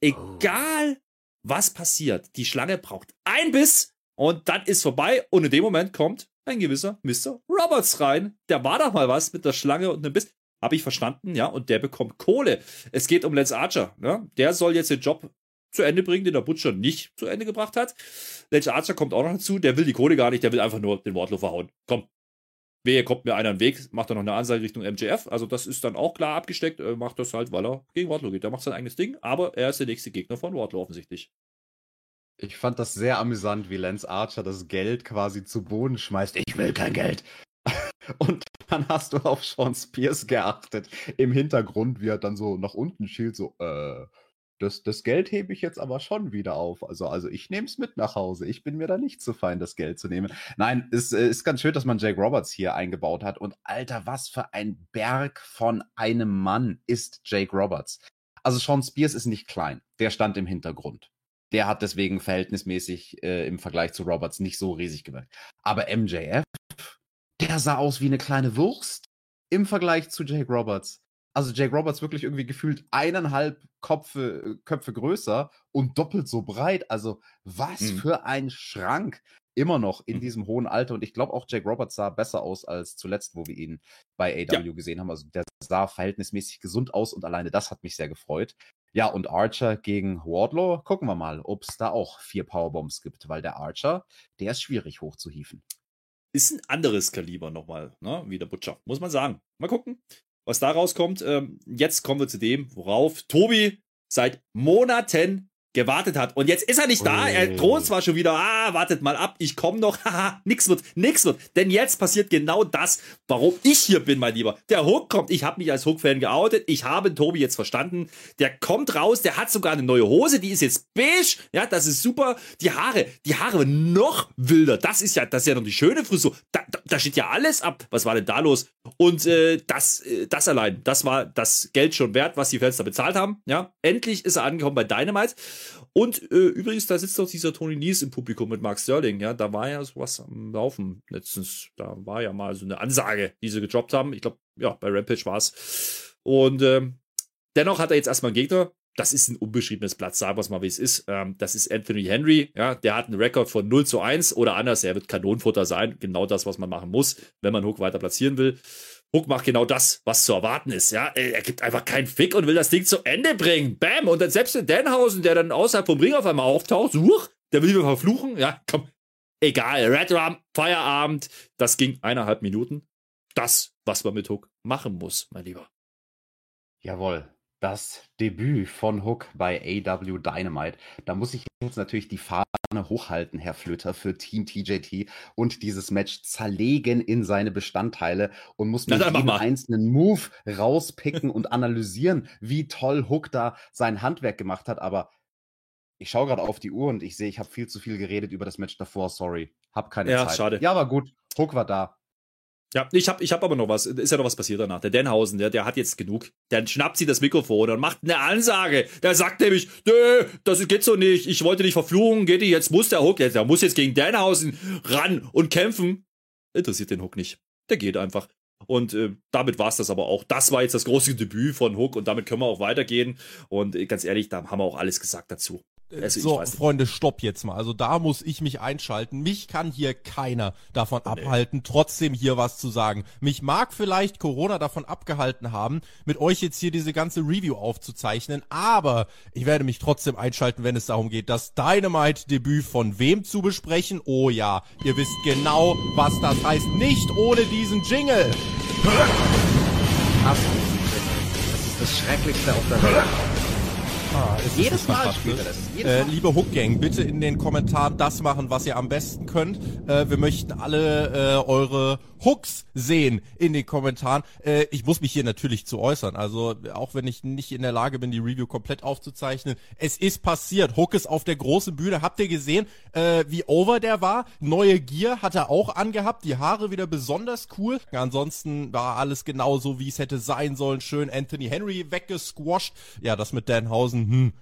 egal was passiert, die Schlange braucht ein Biss und dann ist vorbei. Und in dem Moment kommt ein gewisser Mr. Roberts rein. Der war doch mal was mit der Schlange und einem Biss. Habe ich verstanden, ja, und der bekommt Kohle. Es geht um Lance Archer, ja. Der soll jetzt den Job zu Ende bringen, den der Butcher nicht zu Ende gebracht hat. Lance Archer kommt auch noch dazu, der will die Kohle gar nicht, der will einfach nur den Wardlow verhauen. Komm. Wehe, kommt mir einer einen Weg, macht er noch eine Ansage Richtung MJF. Also, das ist dann auch klar abgesteckt. Er macht das halt, weil er gegen Wardlow geht. Der macht sein eigenes Ding, aber er ist der nächste Gegner von Wardlow offensichtlich. Ich fand das sehr amüsant, wie Lance Archer das Geld quasi zu Boden schmeißt. Ich will kein Geld. Und dann hast du auf Sean Spears geachtet im Hintergrund, wie er dann so nach unten schielt, so, äh, das, das Geld hebe ich jetzt aber schon wieder auf. Also, also ich nehme es mit nach Hause. Ich bin mir da nicht zu fein, das Geld zu nehmen. Nein, es äh, ist ganz schön, dass man Jake Roberts hier eingebaut hat. Und Alter, was für ein Berg von einem Mann ist Jake Roberts. Also Sean Spears ist nicht klein. Der stand im Hintergrund. Der hat deswegen verhältnismäßig äh, im Vergleich zu Roberts nicht so riesig gewirkt. Aber MJF, der sah aus wie eine kleine Wurst im Vergleich zu Jake Roberts. Also Jake Roberts wirklich irgendwie gefühlt eineinhalb Köpfe, Köpfe größer und doppelt so breit. Also was mhm. für ein Schrank immer noch in mhm. diesem hohen Alter. Und ich glaube auch Jake Roberts sah besser aus als zuletzt, wo wir ihn bei AW ja. gesehen haben. Also der sah verhältnismäßig gesund aus und alleine das hat mich sehr gefreut. Ja, und Archer gegen Wardlaw, gucken wir mal, ob es da auch vier Powerbombs gibt, weil der Archer, der ist schwierig hochzuhieven ist ein anderes Kaliber nochmal, ne? wie der Butcher, muss man sagen. Mal gucken, was da rauskommt. Ähm, jetzt kommen wir zu dem, worauf Tobi seit Monaten gewartet hat. Und jetzt ist er nicht da. Er droht zwar schon wieder, ah, wartet mal ab, ich komme noch, haha, nix wird, nix wird. Denn jetzt passiert genau das, warum ich hier bin, mein Lieber. Der Hook kommt, ich habe mich als Hook-Fan geoutet, ich habe Tobi jetzt verstanden. Der kommt raus, der hat sogar eine neue Hose, die ist jetzt beige, ja, das ist super. Die Haare, die Haare noch wilder, das ist ja, das ist ja noch die schöne Frisur. Da, da, da steht ja alles ab. Was war denn da los? Und äh, das, äh, das allein, das war das Geld schon wert, was die Fans da bezahlt haben. Ja, endlich ist er angekommen bei Dynamite. Und äh, übrigens, da sitzt doch dieser Tony Nies im Publikum mit Mark Sterling. Ja, da war ja sowas am Laufen letztens. Da war ja mal so eine Ansage, die sie gedroppt haben. Ich glaube, ja, bei Rampage war es. Und ähm, dennoch hat er jetzt erstmal einen Gegner. Das ist ein unbeschriebenes Platz, sagen wir es mal, wie es ist. Ähm, das ist Anthony Henry. Ja, der hat einen Rekord von 0 zu 1 oder anders. Er wird Kanonenfutter sein. Genau das, was man machen muss, wenn man Hook weiter platzieren will. Hook macht genau das, was zu erwarten ist. Ja, er gibt einfach keinen Fick und will das Ding zu Ende bringen. Bam! Und dann selbst der Danhausen, der dann außerhalb vom Ring auf einmal auftaucht, such, der will mir verfluchen. Ja, komm, egal. Red Rum, Feierabend. Das ging eineinhalb Minuten. Das, was man mit Hook machen muss, mein Lieber. Jawohl das Debüt von Hook bei AW Dynamite. Da muss ich jetzt natürlich die Fahne hochhalten, Herr Flöter, für Team TJT und dieses Match zerlegen in seine Bestandteile und muss mir jeden einzelnen Move rauspicken und analysieren, wie toll Hook da sein Handwerk gemacht hat. Aber ich schaue gerade auf die Uhr und ich sehe, ich habe viel zu viel geredet über das Match davor. Sorry, hab keine ja, Zeit. Schade. Ja, aber gut. Hook war da. Ja, ich habe ich hab aber noch was. Ist ja noch was passiert danach. Der Denhausen, der, der hat jetzt genug. Der schnappt sich das Mikrofon und macht eine Ansage. Der sagt nämlich, nö, das geht so nicht. Ich wollte dich verfluchen, geht die, jetzt muss der Hook, der muss jetzt gegen Denhausen ran und kämpfen. Interessiert den Hook nicht. Der geht einfach. Und äh, damit war es das aber auch. Das war jetzt das große Debüt von Hook und damit können wir auch weitergehen. Und äh, ganz ehrlich, da haben wir auch alles gesagt dazu. Also so, Freunde, stopp jetzt mal. Also da muss ich mich einschalten. Mich kann hier keiner davon nee. abhalten, trotzdem hier was zu sagen. Mich mag vielleicht Corona davon abgehalten haben, mit euch jetzt hier diese ganze Review aufzuzeichnen, aber ich werde mich trotzdem einschalten, wenn es darum geht, das Dynamite-Debüt von wem zu besprechen. Oh ja, ihr wisst genau, was das heißt. Nicht ohne diesen Jingle. Das ist das Schrecklichste auf der Welt. Ah, jedes Mal spielt er das. Äh, liebe Hook Gang, bitte in den Kommentaren das machen, was ihr am besten könnt. Äh, wir möchten alle äh, eure Hooks sehen in den Kommentaren. Äh, ich muss mich hier natürlich zu äußern. Also auch wenn ich nicht in der Lage bin, die Review komplett aufzuzeichnen. Es ist passiert. Hook ist auf der großen Bühne. Habt ihr gesehen, äh, wie over der war? Neue Gear hat er auch angehabt. Die Haare wieder besonders cool. Ansonsten war alles genau so, wie es hätte sein sollen. Schön Anthony Henry weggesquasht. Ja, das mit Danhausen, hm,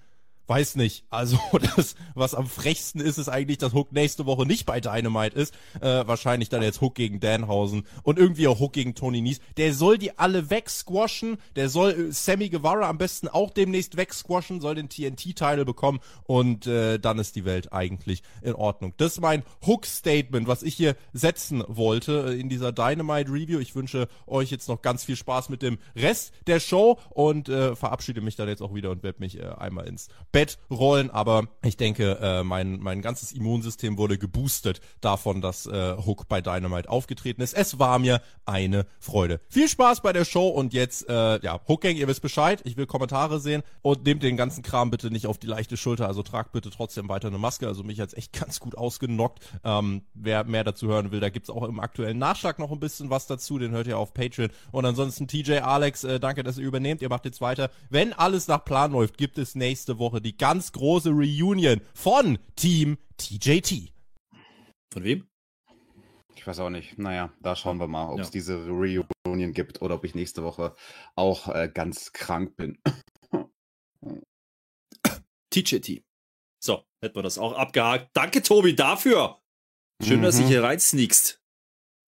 weiß nicht. Also das, was am frechsten ist, ist eigentlich, dass Hook nächste Woche nicht bei Dynamite ist. Äh, wahrscheinlich dann jetzt Hook gegen Danhausen und irgendwie auch Hook gegen Tony Nies. Der soll die alle wegsquashen. Der soll äh, Sammy Guevara am besten auch demnächst wegsquashen, soll den TNT-Title bekommen und äh, dann ist die Welt eigentlich in Ordnung. Das ist mein Hook-Statement, was ich hier setzen wollte äh, in dieser Dynamite-Review. Ich wünsche euch jetzt noch ganz viel Spaß mit dem Rest der Show und äh, verabschiede mich dann jetzt auch wieder und werde mich äh, einmal ins Bett rollen, aber ich denke, äh, mein, mein ganzes Immunsystem wurde geboostet davon, dass äh, Hook bei Dynamite aufgetreten ist. Es war mir eine Freude. Viel Spaß bei der Show und jetzt, äh, ja, Hook Gang, ihr wisst Bescheid, ich will Kommentare sehen und nehmt den ganzen Kram bitte nicht auf die leichte Schulter, also tragt bitte trotzdem weiter eine Maske, also mich hat's echt ganz gut ausgenockt. Ähm, wer mehr dazu hören will, da gibt's auch im aktuellen Nachschlag noch ein bisschen was dazu, den hört ihr auf Patreon und ansonsten TJ Alex, äh, danke, dass ihr übernehmt, ihr macht jetzt weiter. Wenn alles nach Plan läuft, gibt es nächste Woche die ganz große Reunion von Team TJT. Von wem? Ich weiß auch nicht. Naja, da schauen wir mal, ob es ja. diese Reunion gibt oder ob ich nächste Woche auch äh, ganz krank bin. TJT. So, hätten wir das auch abgehakt. Danke, Tobi, dafür. Schön, mhm. dass du hier reinsneakst.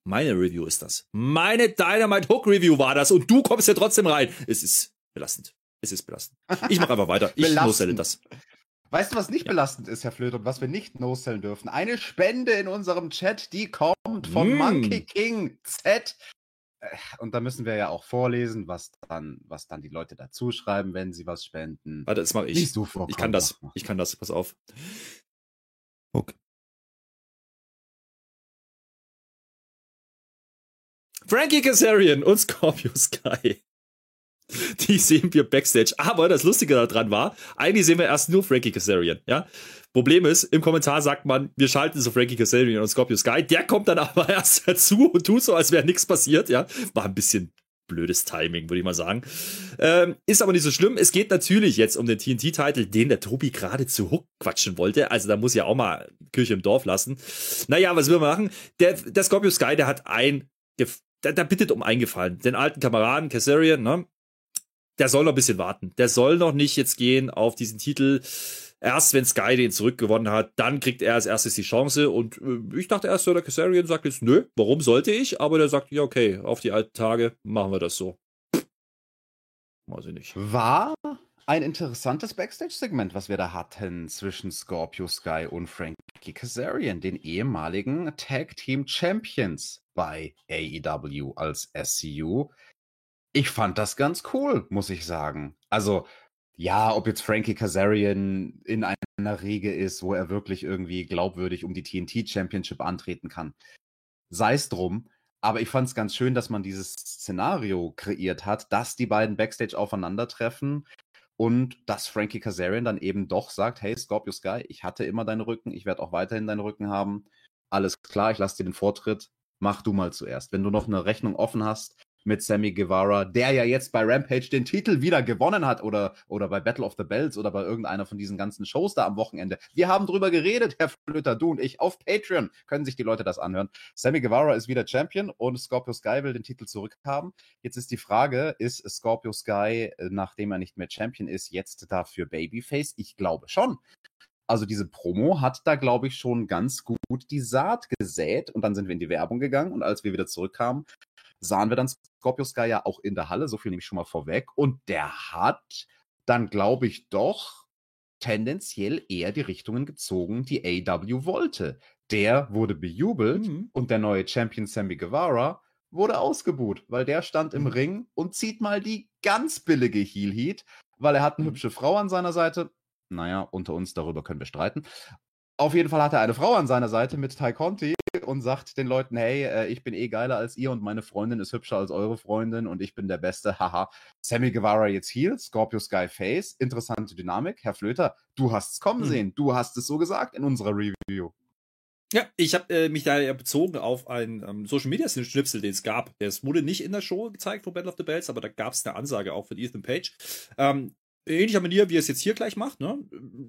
Meine Review ist das. Meine Dynamite Hook Review war das und du kommst ja trotzdem rein. Es ist belastend. Es ist belastend. Ich mache einfach weiter. Ich no-selle das. Weißt du, was nicht ja. belastend ist, Herr Flöt, und was wir nicht no-sellen dürfen? Eine Spende in unserem Chat, die kommt von mm. Monkey King Z. Äh, und da müssen wir ja auch vorlesen, was dann, was dann die Leute dazu schreiben, wenn sie was spenden. Warte, das mache ich. du vor, ich kann das. Ich kann das. Pass auf. Okay. Frankie Kazarian und Scorpio Sky. Die sehen wir backstage. Aber das Lustige daran war, eigentlich sehen wir erst nur Frankie Kazarian, ja. Problem ist, im Kommentar sagt man, wir schalten so Frankie Kazarian und Scorpio Sky. Der kommt dann aber erst dazu und tut so, als wäre nichts passiert, ja. War ein bisschen blödes Timing, würde ich mal sagen. Ähm, ist aber nicht so schlimm. Es geht natürlich jetzt um den TNT-Titel, den der Tobi gerade zu Hook quatschen wollte. Also da muss ja auch mal Kirche im Dorf lassen. Naja, was will man machen? Der, der Scorpio Sky, der hat ein, der, der bittet um eingefallen. Den alten Kameraden, Kazarian, ne? Der soll noch ein bisschen warten. Der soll noch nicht jetzt gehen auf diesen Titel. Erst wenn Sky den zurückgewonnen hat, dann kriegt er als erstes die Chance. Und äh, ich dachte erst, der Kassarian sagt jetzt, nö, warum sollte ich? Aber der sagt, ja, okay, auf die alten Tage machen wir das so. Weiß ich nicht. War ein interessantes Backstage-Segment, was wir da hatten zwischen Scorpio Sky und Frankie Kazarian, den ehemaligen Tag Team Champions bei AEW als SCU. Ich fand das ganz cool, muss ich sagen. Also, ja, ob jetzt Frankie Kazarian in einer Riege ist, wo er wirklich irgendwie glaubwürdig um die TNT Championship antreten kann. Sei es drum. Aber ich fand es ganz schön, dass man dieses Szenario kreiert hat, dass die beiden Backstage aufeinandertreffen und dass Frankie Kazarian dann eben doch sagt, hey Scorpio Sky, ich hatte immer deinen Rücken, ich werde auch weiterhin deinen Rücken haben. Alles klar, ich lasse dir den Vortritt, mach du mal zuerst. Wenn du noch eine Rechnung offen hast, mit Sammy Guevara, der ja jetzt bei Rampage den Titel wieder gewonnen hat oder, oder bei Battle of the Bells oder bei irgendeiner von diesen ganzen Shows da am Wochenende. Wir haben drüber geredet, Herr Flöter, du und ich, auf Patreon können sich die Leute das anhören. Sammy Guevara ist wieder Champion und Scorpio Sky will den Titel zurückhaben. Jetzt ist die Frage, ist Scorpio Sky, äh, nachdem er nicht mehr Champion ist, jetzt dafür Babyface? Ich glaube schon. Also diese Promo hat da, glaube ich, schon ganz gut die Saat gesät und dann sind wir in die Werbung gegangen und als wir wieder zurückkamen, sahen wir dann Scorpio Sky ja auch in der Halle, so viel nehme ich schon mal vorweg und der hat dann, glaube ich, doch tendenziell eher die Richtungen gezogen, die AW wollte. Der wurde bejubelt Mhm. und der neue Champion Sammy Guevara wurde ausgebuht, weil der stand im Mhm. Ring und zieht mal die ganz billige Heel Heat, weil er hat eine Mhm. hübsche Frau an seiner Seite. Naja, unter uns darüber können wir streiten. Auf jeden Fall hat er eine Frau an seiner Seite mit Ty Conti und sagt den Leuten, hey, äh, ich bin eh geiler als ihr und meine Freundin ist hübscher als eure Freundin und ich bin der Beste, haha. Sammy Guevara jetzt Heel, Scorpio Sky Face, interessante Dynamik. Herr Flöter, du hast's kommen Mhm. sehen, du hast es so gesagt in unserer Review. Ja, ich habe äh, mich da ja bezogen auf einen ähm, Social Media Schnipsel, den es gab. Es wurde nicht in der Show gezeigt von Battle of the Bells, aber da gab es eine Ansage auch von Ethan Page. Ähm, ähnlicher Manier, wie er es jetzt hier gleich macht, ne?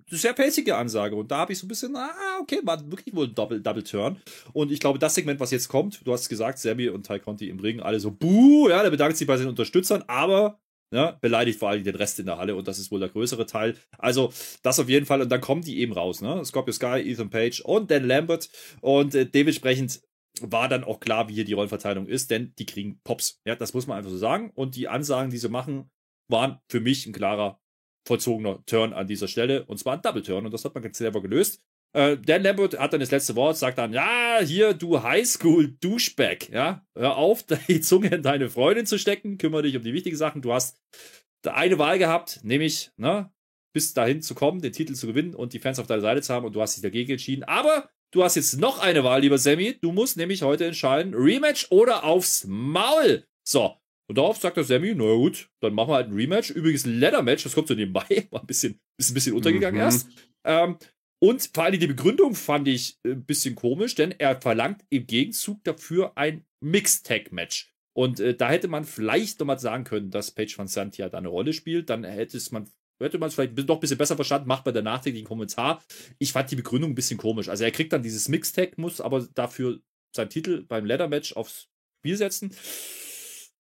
Sehr pacige Ansage. Und da habe ich so ein bisschen, ah, okay, war wirklich wohl ein Double, Double Turn. Und ich glaube, das Segment, was jetzt kommt, du hast es gesagt, Sammy und Ty Conti im Ring, alle so, buh, ja, der bedankt sich bei seinen Unterstützern, aber ne, beleidigt vor allem den Rest in der Halle und das ist wohl der größere Teil. Also, das auf jeden Fall. Und dann kommen die eben raus, ne? Scorpio Sky, Ethan Page und Dan Lambert. Und äh, dementsprechend war dann auch klar, wie hier die Rollenverteilung ist, denn die kriegen Pops. Ja, das muss man einfach so sagen. Und die Ansagen, die sie machen, waren für mich ein klarer vollzogener Turn an dieser Stelle. Und zwar ein Double Turn. Und das hat man ganz clever gelöst. Äh, Dan Lambert hat dann das letzte Wort, sagt dann, ja, hier, du Highschool-Douchebag, ja, hör auf, die Zunge in deine Freundin zu stecken, kümmere dich um die wichtigen Sachen. Du hast eine Wahl gehabt, nämlich, ne, bis dahin zu kommen, den Titel zu gewinnen und die Fans auf deiner Seite zu haben und du hast dich dagegen entschieden. Aber du hast jetzt noch eine Wahl, lieber Sammy. Du musst nämlich heute entscheiden, Rematch oder aufs Maul. So. Und darauf sagt der Sammy, na gut, dann machen wir halt ein Rematch. Übrigens ein Leather-Match, das kommt so nebenbei. War ein bisschen, ist ein bisschen untergegangen Mhm. erst. Ähm, und vor allem die Begründung fand ich äh, ein bisschen komisch, denn er verlangt im Gegenzug dafür ein Mixed-Tag-Match. Und äh, da hätte man vielleicht nochmal sagen können, dass Page Van Santia da eine Rolle spielt. Dann hätte es man hätte man es vielleicht noch ein bisschen besser verstanden, macht bei der nachträglichen Kommentar. Ich fand die Begründung ein bisschen komisch. Also er kriegt dann dieses Mixtag, muss aber dafür seinen Titel beim Leather Match aufs Spiel setzen.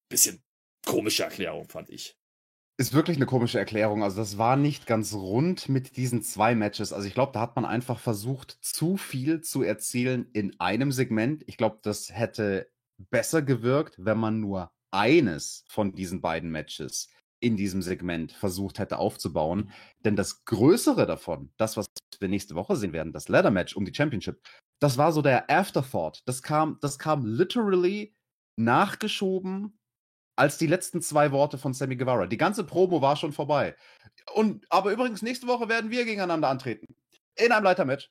Bisschen komische Erklärung, fand ich. Ist wirklich eine komische Erklärung. Also, das war nicht ganz rund mit diesen zwei Matches. Also, ich glaube, da hat man einfach versucht, zu viel zu erzielen in einem Segment. Ich glaube, das hätte besser gewirkt, wenn man nur eines von diesen beiden Matches in diesem Segment versucht hätte aufzubauen. Denn das Größere davon, das, was wir nächste Woche sehen werden, das Ladder Match um die Championship, das war so der Afterthought. Das kam, das kam literally nachgeschoben als die letzten zwei Worte von Sammy Guevara. Die ganze Promo war schon vorbei. Und, aber übrigens, nächste Woche werden wir gegeneinander antreten. In einem Leitermatch.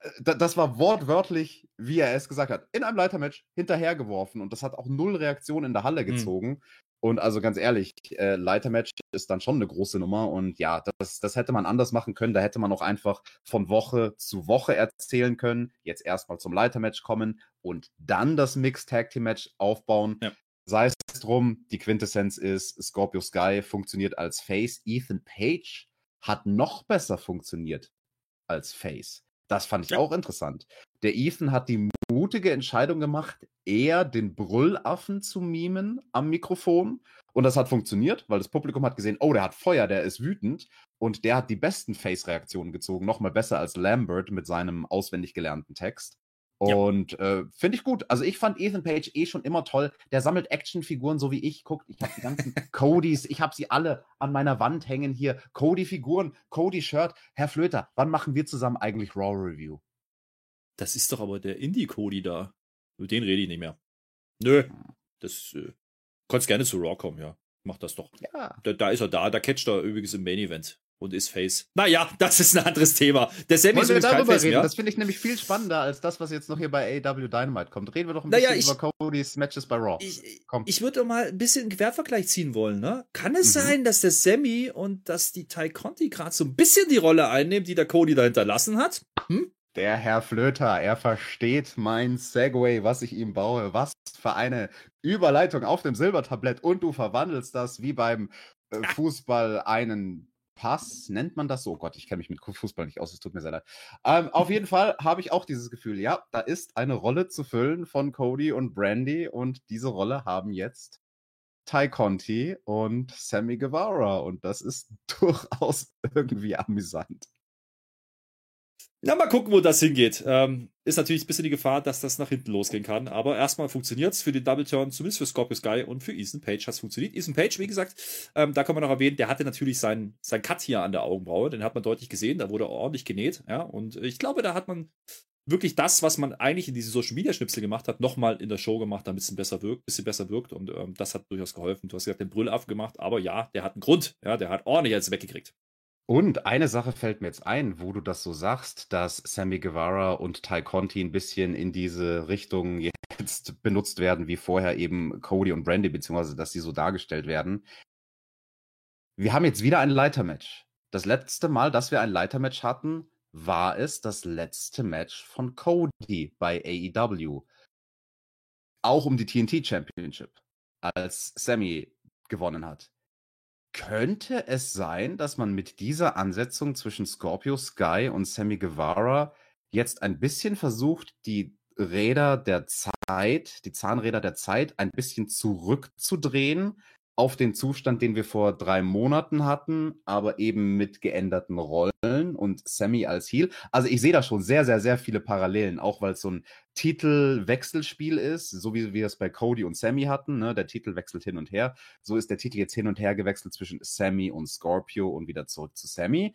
Äh, da- Das war wortwörtlich, wie er es gesagt hat. In einem Leitermatch hinterhergeworfen. Und das hat auch null Reaktion in der Halle gezogen. Und also ganz ehrlich, äh, Leitermatch ist dann schon eine große Nummer. Und ja, das, das hätte man anders machen können. Da hätte man auch einfach von Woche zu Woche erzählen können. Jetzt erstmal zum Leitermatch kommen und dann das Mixed Tag Team Match aufbauen. Ja. Sei es drum, die Quintessenz ist, Scorpio Sky funktioniert als Face. Ethan Page hat noch besser funktioniert als Face. Das fand ich Ja. auch interessant. Der Ethan hat die mutige Entscheidung gemacht, eher den Brüllaffen zu mimen am Mikrofon. Und das hat funktioniert, weil das Publikum hat gesehen, oh, der hat Feuer, der ist wütend. Und der hat die besten Face-Reaktionen gezogen, nochmal besser als Lambert mit seinem auswendig gelernten Text. Ja. Und äh, finde ich gut. Also ich fand Ethan Page eh schon immer toll. Der sammelt Actionfiguren, so wie ich. Guckt, ich habe die ganzen Codys, ich habe sie alle an meiner Wand hängen hier. Cody-Figuren, Cody-Shirt. Herr Flöter, wann machen wir zusammen eigentlich Raw Review? Das ist doch aber der Indie-Cody da. Über den rede ich nicht mehr. Nö. Das äh, kannst gerne zu Raw kommen, ja. Mach das doch. Ja. Da, da ist er da. Da catcht er übrigens im Main Event und ist Face. Naja, das ist ein anderes Thema. Der Sammy Wollen ist wir darüber Face reden? Das finde ich nämlich viel spannender als das, was jetzt noch hier bei AW Dynamite kommt. Reden wir doch ein Naja, bisschen ich- über Codys Matches bei Raw. Ich, Komm. ich würde doch mal ein bisschen einen Quervergleich ziehen wollen, ne? Kann es Mhm. sein, dass der Sammy und dass die Ty Conti gerade so ein bisschen die Rolle einnehmen, die der Cody da hinterlassen hat? Hm? Der Herr Flöter, er versteht mein Segway, was ich ihm baue. Was für eine Überleitung auf dem Silbertablett und du verwandelst das wie beim äh, Fußball einen Pass, nennt man das so? Oh Gott, ich kenne mich mit Fußball nicht aus, es tut mir sehr leid. Ähm, auf jeden Fall habe ich auch dieses Gefühl, ja, da ist eine Rolle zu füllen von Cody und Brandy und diese Rolle haben jetzt Ty Conti und Sammy Guevara und das ist durchaus irgendwie amüsant. Na, mal gucken, wo das hingeht. Ähm, ist natürlich ein bisschen die Gefahr, dass das nach hinten losgehen kann. Aber erstmal funktioniert es für den Double Turn, zumindest für Scorpio Sky und für Ethan Page hat es funktioniert. Ethan Page, wie gesagt, ähm, da kann man noch erwähnen, der hatte natürlich seinen sein Cut hier an der Augenbraue. Den hat man deutlich gesehen. Da wurde ordentlich genäht. Ja, und ich glaube, da hat man wirklich das, was man eigentlich in diese Social Media Schnipsel gemacht hat, nochmal in der Show gemacht, damit es ein besser wirkt, bisschen besser wirkt. Und ähm, das hat durchaus geholfen. Du hast gesagt, den Brüllaffen gemacht, aber ja, der hat einen Grund. Ja, der hat ordentlich jetzt weggekriegt. Und eine Sache fällt mir jetzt ein, wo du das so sagst, dass Sammy Guevara und Ty Conti ein bisschen in diese Richtung jetzt benutzt werden, wie vorher eben Cody und Brandy, beziehungsweise dass sie so dargestellt werden. Wir haben jetzt wieder ein Leitermatch. Das letzte Mal, dass wir ein Leitermatch hatten, war es das letzte Match von Cody bei AEW. Auch um die TNT Championship, als Sammy gewonnen hat. Könnte es sein, dass man mit dieser Ansetzung zwischen Scorpio Sky und Sammy Guevara jetzt ein bisschen versucht, die Räder der Zeit, die Zahnräder der Zeit ein bisschen zurückzudrehen auf den Zustand, den wir vor drei Monaten hatten, aber eben mit geänderten Rollen und Sammy als Heel. Also ich sehe da schon sehr, sehr, sehr viele Parallelen, auch weil es so ein Titelwechselspiel ist, so wie wir es bei Cody und Sammy hatten. Ne? Der Titel wechselt hin und her. So ist der Titel jetzt hin und her gewechselt zwischen Sammy und Scorpio und wieder zurück zu Sammy.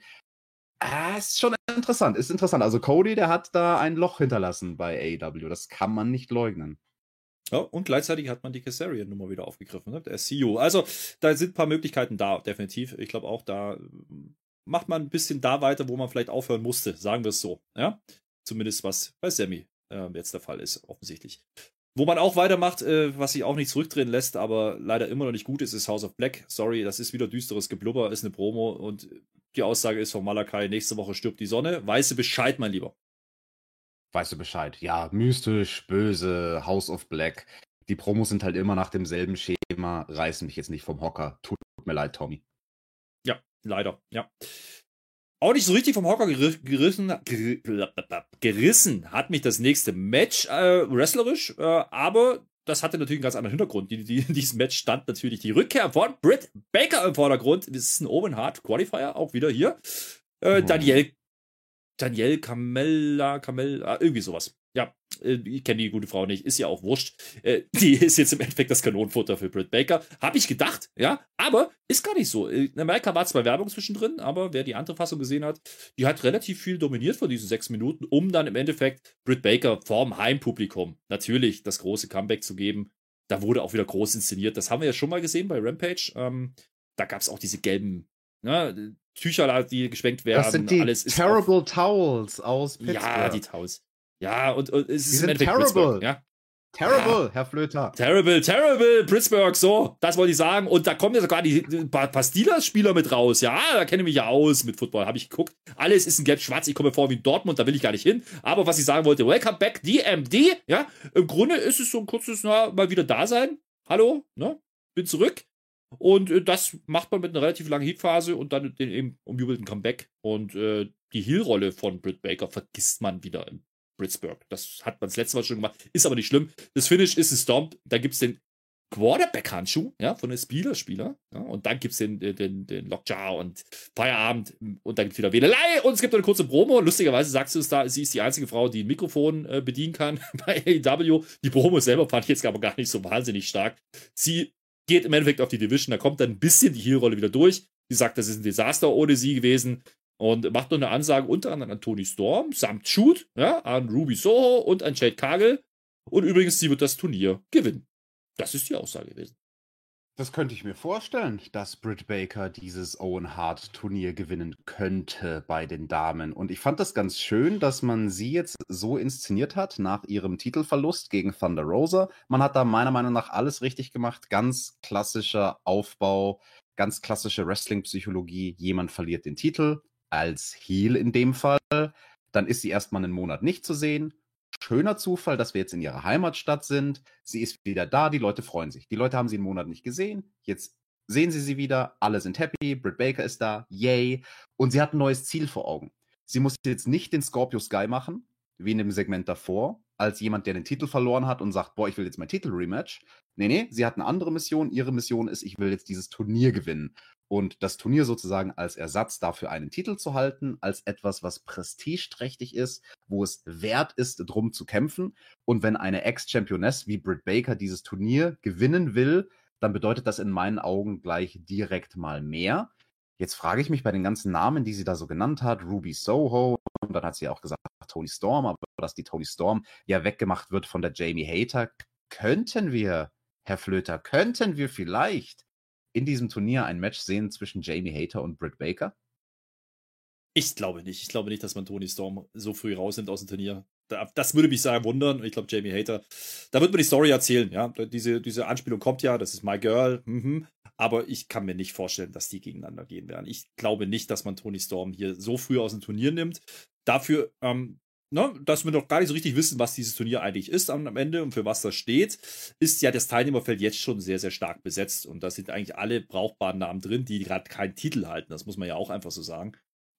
Ah, ist schon interessant, ist interessant. Also Cody, der hat da ein Loch hinterlassen bei AEW. Das kann man nicht leugnen. Ja, und gleichzeitig hat man die Kessarian-Nummer wieder aufgegriffen, ne? der CEO. Also, da sind ein paar Möglichkeiten da, definitiv. Ich glaube auch, da mm, macht man ein bisschen da weiter, wo man vielleicht aufhören musste, sagen wir es so. Ja, zumindest was bei Sammy äh, jetzt der Fall ist, offensichtlich. Wo man auch weitermacht, äh, was sich auch nicht zurückdrehen lässt, aber leider immer noch nicht gut ist, ist House of Black. Sorry, das ist wieder düsteres Geblubber, ist eine Promo und die Aussage ist von Malakai, nächste Woche stirbt die Sonne. Weiße Bescheid, mein Lieber weißt du Bescheid. Ja, mystisch, böse, House of Black. Die Promos sind halt immer nach demselben Schema, reißen mich jetzt nicht vom Hocker. Tut mir leid, Tommy. Ja, leider, ja. Auch nicht so richtig vom Hocker gerissen, gerissen hat mich das nächste Match äh, wrestlerisch, äh, aber das hatte natürlich einen ganz anderen Hintergrund. Die, die, in diesem Match stand natürlich die Rückkehr von Britt Baker im Vordergrund. Das ist ein Owen Hart Qualifier, auch wieder hier. Äh. Daniel Danielle Camella, Camella, irgendwie sowas. Ja, äh, ich kenne die gute Frau nicht, ist ja auch wurscht. Äh, die ist jetzt im Endeffekt das Kanonenfutter für Britt Baker. Habe ich gedacht, ja, aber ist gar nicht so. In Amerika war zwar Werbung zwischendrin, aber wer die andere Fassung gesehen hat, die hat relativ viel dominiert von diesen sechs Minuten, um dann im Endeffekt Britt Baker vorm Heimpublikum natürlich das große Comeback zu geben. Da wurde auch wieder groß inszeniert. Das haben wir ja schon mal gesehen bei Rampage. Ähm, da gab es auch diese gelben ne, Tücher, die geschwenkt werden. Das sind die alles Terrible auf, Towels aus Pittsburgh. Ja, die Towels. Ja, und, und es die ist sind terrible. Ja. Terrible, ja. Herr Flöter. Terrible, terrible, Pittsburgh, so, das wollte ich sagen. Und da kommen ja sogar die, die Pastillas-Spieler mit raus. Ja, da kenne ich mich ja aus mit Football, habe ich geguckt. Alles ist in gelb-schwarz, ich komme vor wie in Dortmund, da will ich gar nicht hin. Aber was ich sagen wollte, welcome back, DMD, ja, im Grunde ist es so ein kurzes, na, mal wieder da sein. Hallo, ne, bin zurück. Und äh, das macht man mit einer relativ langen Heatphase und dann den eben umjubelten Comeback. Und äh, die Heel-Rolle von Britt Baker vergisst man wieder in Pittsburgh. Das hat man das letzte Mal schon gemacht. Ist aber nicht schlimm. Das Finish ist ein Stomp. Da gibt es den Quarterback-Handschuh ja, von den Spieler-Spieler. Ja, und dann gibt es den, den, den Lockjaw und Feierabend. Und dann gibt es wieder Wählelei. Und es gibt eine kurze Promo. Lustigerweise sagst du es da, sie ist die einzige Frau, die ein Mikrofon äh, bedienen kann bei AEW. Die Promo selber fand ich jetzt aber gar nicht so wahnsinnig stark. Sie geht im Endeffekt auf die Division, da kommt dann ein bisschen die Heel-Rolle wieder durch. Sie sagt, das ist ein Desaster ohne sie gewesen und macht noch eine Ansage unter anderem an Tony Storm, samt Shoot, ja, an Ruby Soho und an Jade Kagel. Und übrigens, sie wird das Turnier gewinnen. Das ist die Aussage gewesen. Das könnte ich mir vorstellen, dass Britt Baker dieses Owen Hart Turnier gewinnen könnte bei den Damen. Und ich fand das ganz schön, dass man sie jetzt so inszeniert hat nach ihrem Titelverlust gegen Thunder Rosa. Man hat da meiner Meinung nach alles richtig gemacht. Ganz klassischer Aufbau, ganz klassische Wrestling-Psychologie. Jemand verliert den Titel, als Heel in dem Fall. dann ist sie erstmal einen Monat nicht zu sehen. Schöner Zufall, dass wir jetzt in ihrer Heimatstadt sind. Sie ist wieder da, die Leute freuen sich. Die Leute haben sie einen Monat nicht gesehen. Jetzt sehen sie sie wieder, alle sind happy, Britt Baker ist da, yay. Und sie hat ein neues Ziel vor Augen. Sie muss jetzt nicht den Scorpio Sky machen, wie in dem Segment davor, als jemand, der den Titel verloren hat und sagt, boah, ich will jetzt mein Titel-Rematch. Nee, nee, sie hat eine andere Mission. Ihre Mission ist, ich will jetzt dieses Turnier gewinnen. Und das Turnier sozusagen als Ersatz dafür einen Titel zu halten, als etwas, was prestigeträchtig ist, wo es wert ist, drum zu kämpfen. Und wenn eine Ex-Championess wie Britt Baker dieses Turnier gewinnen will, dann bedeutet das in meinen Augen gleich direkt mal mehr. Jetzt frage ich mich bei den ganzen Namen, die sie da so genannt hat, Ruby Soho, und dann hat sie auch gesagt Tony Storm, aber dass die Tony Storm ja weggemacht wird von der Jamie Hater, könnten wir, Herr Flöter, könnten wir vielleicht in diesem Turnier ein Match sehen zwischen Jamie Hater und Britt Baker? Ich glaube nicht. Ich glaube nicht, dass man Tony Storm so früh rausnimmt aus dem Turnier. Das würde mich sehr wundern. Ich glaube, Jamie Hater, da wird man die Story erzählen. Ja, diese, diese Anspielung kommt ja. Das ist My Girl. Mhm. Aber ich kann mir nicht vorstellen, dass die gegeneinander gehen werden. Ich glaube nicht, dass man Tony Storm hier so früh aus dem Turnier nimmt. Dafür, ähm, ne, dass wir noch gar nicht so richtig wissen, was dieses Turnier eigentlich ist am Ende und für was das steht, ist ja das Teilnehmerfeld jetzt schon sehr, sehr stark besetzt. Und da sind eigentlich alle brauchbaren Namen drin, die gerade keinen Titel halten. Das muss man ja auch einfach so sagen.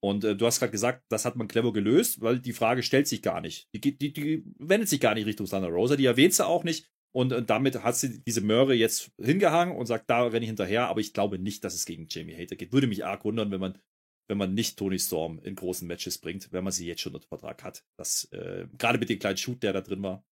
Und äh, du hast gerade gesagt, das hat man clever gelöst, weil die Frage stellt sich gar nicht. Die, die, die wendet sich gar nicht Richtung Thunder Rosa, die erwähnt sie auch nicht. Und, und damit hat sie diese Möhre jetzt hingehangen und sagt, da renne ich hinterher, aber ich glaube nicht, dass es gegen Jamie Hater geht. Würde mich arg wundern, wenn man, wenn man nicht Tony Storm in großen Matches bringt, wenn man sie jetzt schon unter Vertrag hat. Das, äh, gerade mit dem kleinen Shoot, der da drin war,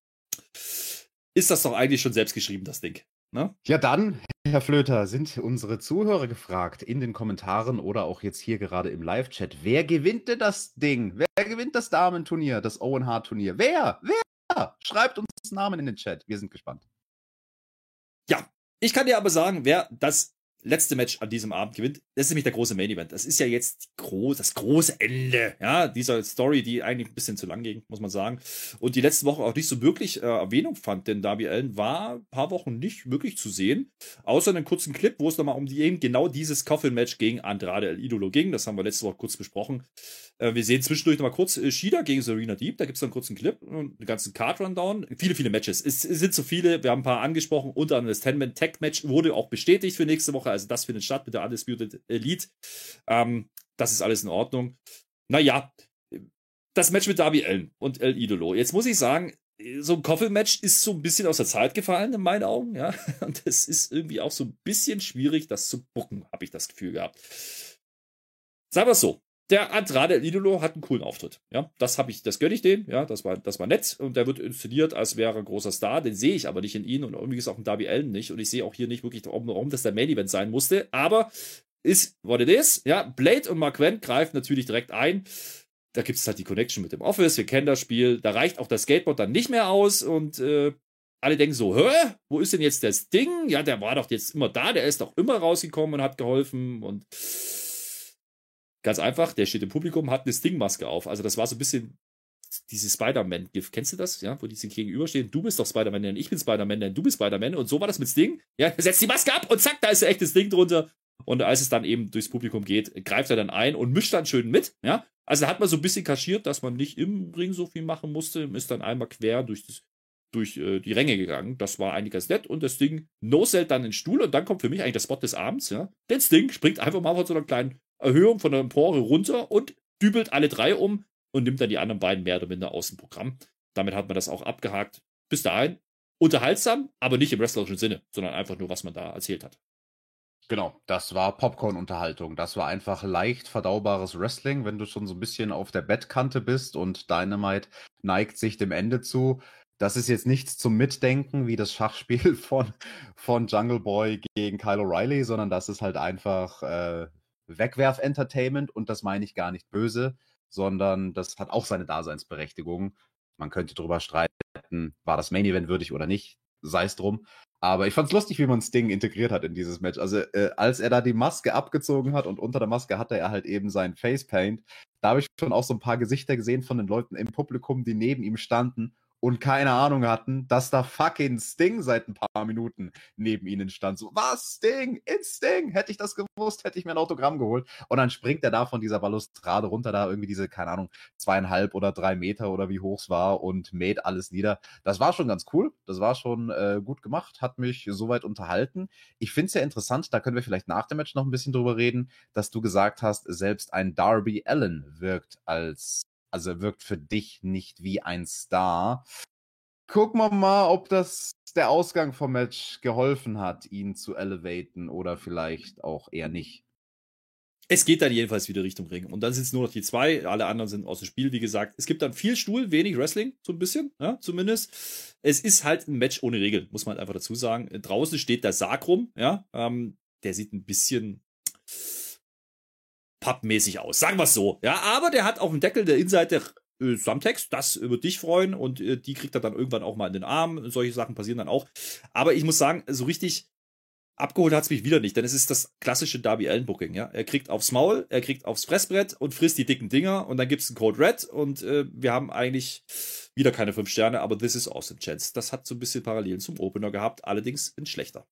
ist das doch eigentlich schon selbst geschrieben, das Ding. Ne? Ja, dann, Herr Flöter, sind unsere Zuhörer gefragt in den Kommentaren oder auch jetzt hier gerade im Live-Chat. Wer gewinnt denn das Ding? Wer gewinnt das Damenturnier, das Owen Hart Turnier? Wer? Wer? Schreibt uns Namen in den Chat. Wir sind gespannt. Ja, ich kann dir aber sagen, wer das letzte Match an diesem Abend gewinnt. Das ist nämlich der große Main Event. Das ist ja jetzt groß, das große Ende, ja, dieser Story, die eigentlich ein bisschen zu lang ging, muss man sagen. Und die letzte Woche auch nicht so wirklich äh, Erwähnung fand, denn Darby Allen war ein paar Wochen nicht wirklich zu sehen. Außer einen kurzen Clip, wo es nochmal um die, eben genau dieses Coffin-Match gegen Andrade El Idolo ging. Das haben wir letzte Woche kurz besprochen. Äh, wir sehen zwischendurch nochmal kurz äh, Shida gegen Serena Deep. Da gibt es einen kurzen Clip und einen ganzen Card-Rundown. Viele, viele Matches. Es, sind so viele. Wir haben ein paar angesprochen. Unter anderem das Ten-Man-Tag-Match wurde auch bestätigt für nächste Woche also das findet statt mit der Undisputed Elite. Ähm, das ist alles in Ordnung. Naja, das Match mit Darby Allen und El Idolo. Jetzt muss ich sagen, so ein Coffee-Match ist so ein bisschen aus der Zeit gefallen, in meinen Augen, ja. Und es ist irgendwie auch so ein bisschen schwierig, das zu bucken, habe ich das Gefühl gehabt. Sagen wir es so. Der Andrade El Idolo hat einen coolen Auftritt. Ja, das habe ich, das gönne ich den. Ja, das war, das war nett. Und der wird inszeniert, als wäre ein großer Star. Den sehe ich aber nicht in ihn und irgendwie ist auch ein Darby Allen nicht. Und ich sehe auch hier nicht wirklich, warum das der Main Event sein musste. Aber ist what it is. Ja, Blade und Mark greifen natürlich direkt ein. Da gibt es halt die Connection mit dem Office. Wir kennen das Spiel. Da reicht auch das Skateboard dann nicht mehr aus und äh, alle denken so, hä, wo ist denn jetzt das Ding? Ja, der war doch jetzt immer da, der ist doch immer rausgekommen und hat geholfen und Ganz einfach, der steht im Publikum, hat eine Sting-Maske auf. Also das war so ein bisschen diese Spider-Man-Gift. Kennst du das? Ja, wo die sich gegenüberstehen. Du bist doch Spider-Man, denn ich bin Spider-Man, denn du bist Spider-Man. Und so war das mit Sting. Ja, setzt die Maske ab und zack, da ist ein echtes Ding drunter. Und als es dann eben durchs Publikum geht, greift er dann ein und mischt dann schön mit. Ja, also da hat man so ein bisschen kaschiert, dass man nicht im Ring so viel machen musste. Ist dann einmal quer durch, das, durch äh, die Ränge gegangen. Das war eigentlich ganz nett. Und das Ding no-sellt dann den Stuhl. Und dann kommt für mich eigentlich der Spot des Abends. Ja, denn Sting springt einfach mal von so einer kleinen Erhöhung von der Empore runter und dübelt alle drei um und nimmt dann die anderen beiden mehr oder minder aus dem Programm. Damit hat man das auch abgehakt. Bis dahin unterhaltsam, aber nicht im wrestlerischen Sinne, sondern einfach nur, was man da erzählt hat. Genau, das war Popcorn-Unterhaltung. Das war einfach leicht verdaubares Wrestling, wenn du schon so ein bisschen auf der Bettkante bist und Dynamite neigt sich dem Ende zu. Das ist jetzt nichts zum Mitdenken wie das Schachspiel von, von Jungle Boy gegen Kyle O'Reilly, sondern das ist halt einfach äh, Wegwerf-Entertainment und das meine ich gar nicht böse, sondern das hat auch seine Daseinsberechtigung. Man könnte darüber streiten, war das Main Event würdig oder nicht, sei es drum. Aber ich fand es lustig, wie man Sting integriert hat in dieses Match. Also, äh, als er da die Maske abgezogen hat und unter der Maske hatte er halt eben sein Facepaint, da habe ich schon auch so ein paar Gesichter gesehen von den Leuten im Publikum, die neben ihm standen und keine Ahnung hatten, dass da fucking Sting seit ein paar Minuten neben ihnen stand. So, was, Sting? It's Sting? Hätte ich das gewusst, hätte ich mir ein Autogramm geholt. Und dann springt er da von dieser Balustrade runter, da irgendwie diese, keine Ahnung, zweieinhalb oder drei Meter oder wie hoch es war und mäht alles nieder. Das war schon ganz cool. Das war schon äh, gut gemacht, hat mich soweit unterhalten. Ich finde es ja interessant, da können wir vielleicht nach dem Match noch ein bisschen drüber reden, dass du gesagt hast, selbst ein Darby Allen wirkt als also wirkt für dich nicht wie ein Star. Gucken wir mal, ob das der Ausgang vom Match geholfen hat, ihn zu elevaten oder vielleicht auch eher nicht. Es geht dann jedenfalls wieder Richtung Ring. Und dann sind es nur noch die zwei. Alle anderen sind aus dem Spiel, wie gesagt. Es gibt dann viel Stuhl, wenig Wrestling, so ein bisschen, ja, zumindest. Es ist halt ein Match ohne Regel, muss man halt einfach dazu sagen. Draußen steht der Sarg rum, ja. Ähm, der sieht ein bisschen pappmäßig aus. Sagen wir es so. Ja, aber der hat auf dem Deckel der Innenseite äh, Samtext, das wird dich freuen und äh, die kriegt er dann irgendwann auch mal in den Arm. Solche Sachen passieren dann auch. Aber ich muss sagen, so richtig abgeholt hat es mich wieder nicht, denn es ist das klassische Darby Allen Booking. Ja, er kriegt aufs Maul, er kriegt aufs Fressbrett und frisst die dicken Dinger und dann gibt's einen Code Red und äh, wir haben eigentlich wieder keine fünf Sterne, aber This is Awesome Chance. Das hat so ein bisschen Parallelen zum Opener gehabt, allerdings ein schlechter.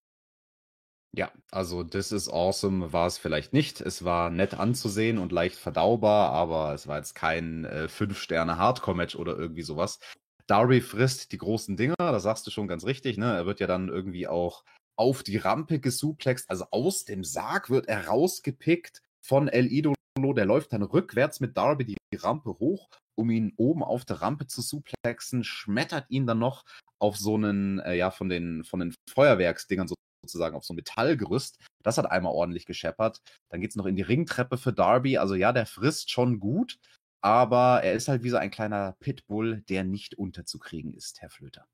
Ja, also This is Awesome war es vielleicht nicht. Es war nett anzusehen und leicht verdaubar, aber es war jetzt kein äh, 5-Sterne-Hardcore-Match oder irgendwie sowas. Darby frisst die großen Dinger, das sagst du schon ganz richtig, ne? Er wird ja dann irgendwie auch auf die Rampe gesuplext, also aus dem Sarg wird er rausgepickt von El Idolo, der läuft dann rückwärts mit Darby die Rampe hoch, um ihn oben auf der Rampe zu suplexen, schmettert ihn dann noch auf so einen, äh, ja, von den, von den Feuerwerksdingern so sozusagen auf so ein Metallgerüst. Das hat einmal ordentlich gescheppert. Dann geht es noch in die Ringtreppe für Darby. Also ja, der frisst schon gut, aber er ist halt wie so ein kleiner Pitbull, der nicht unterzukriegen ist, Herr Flöter.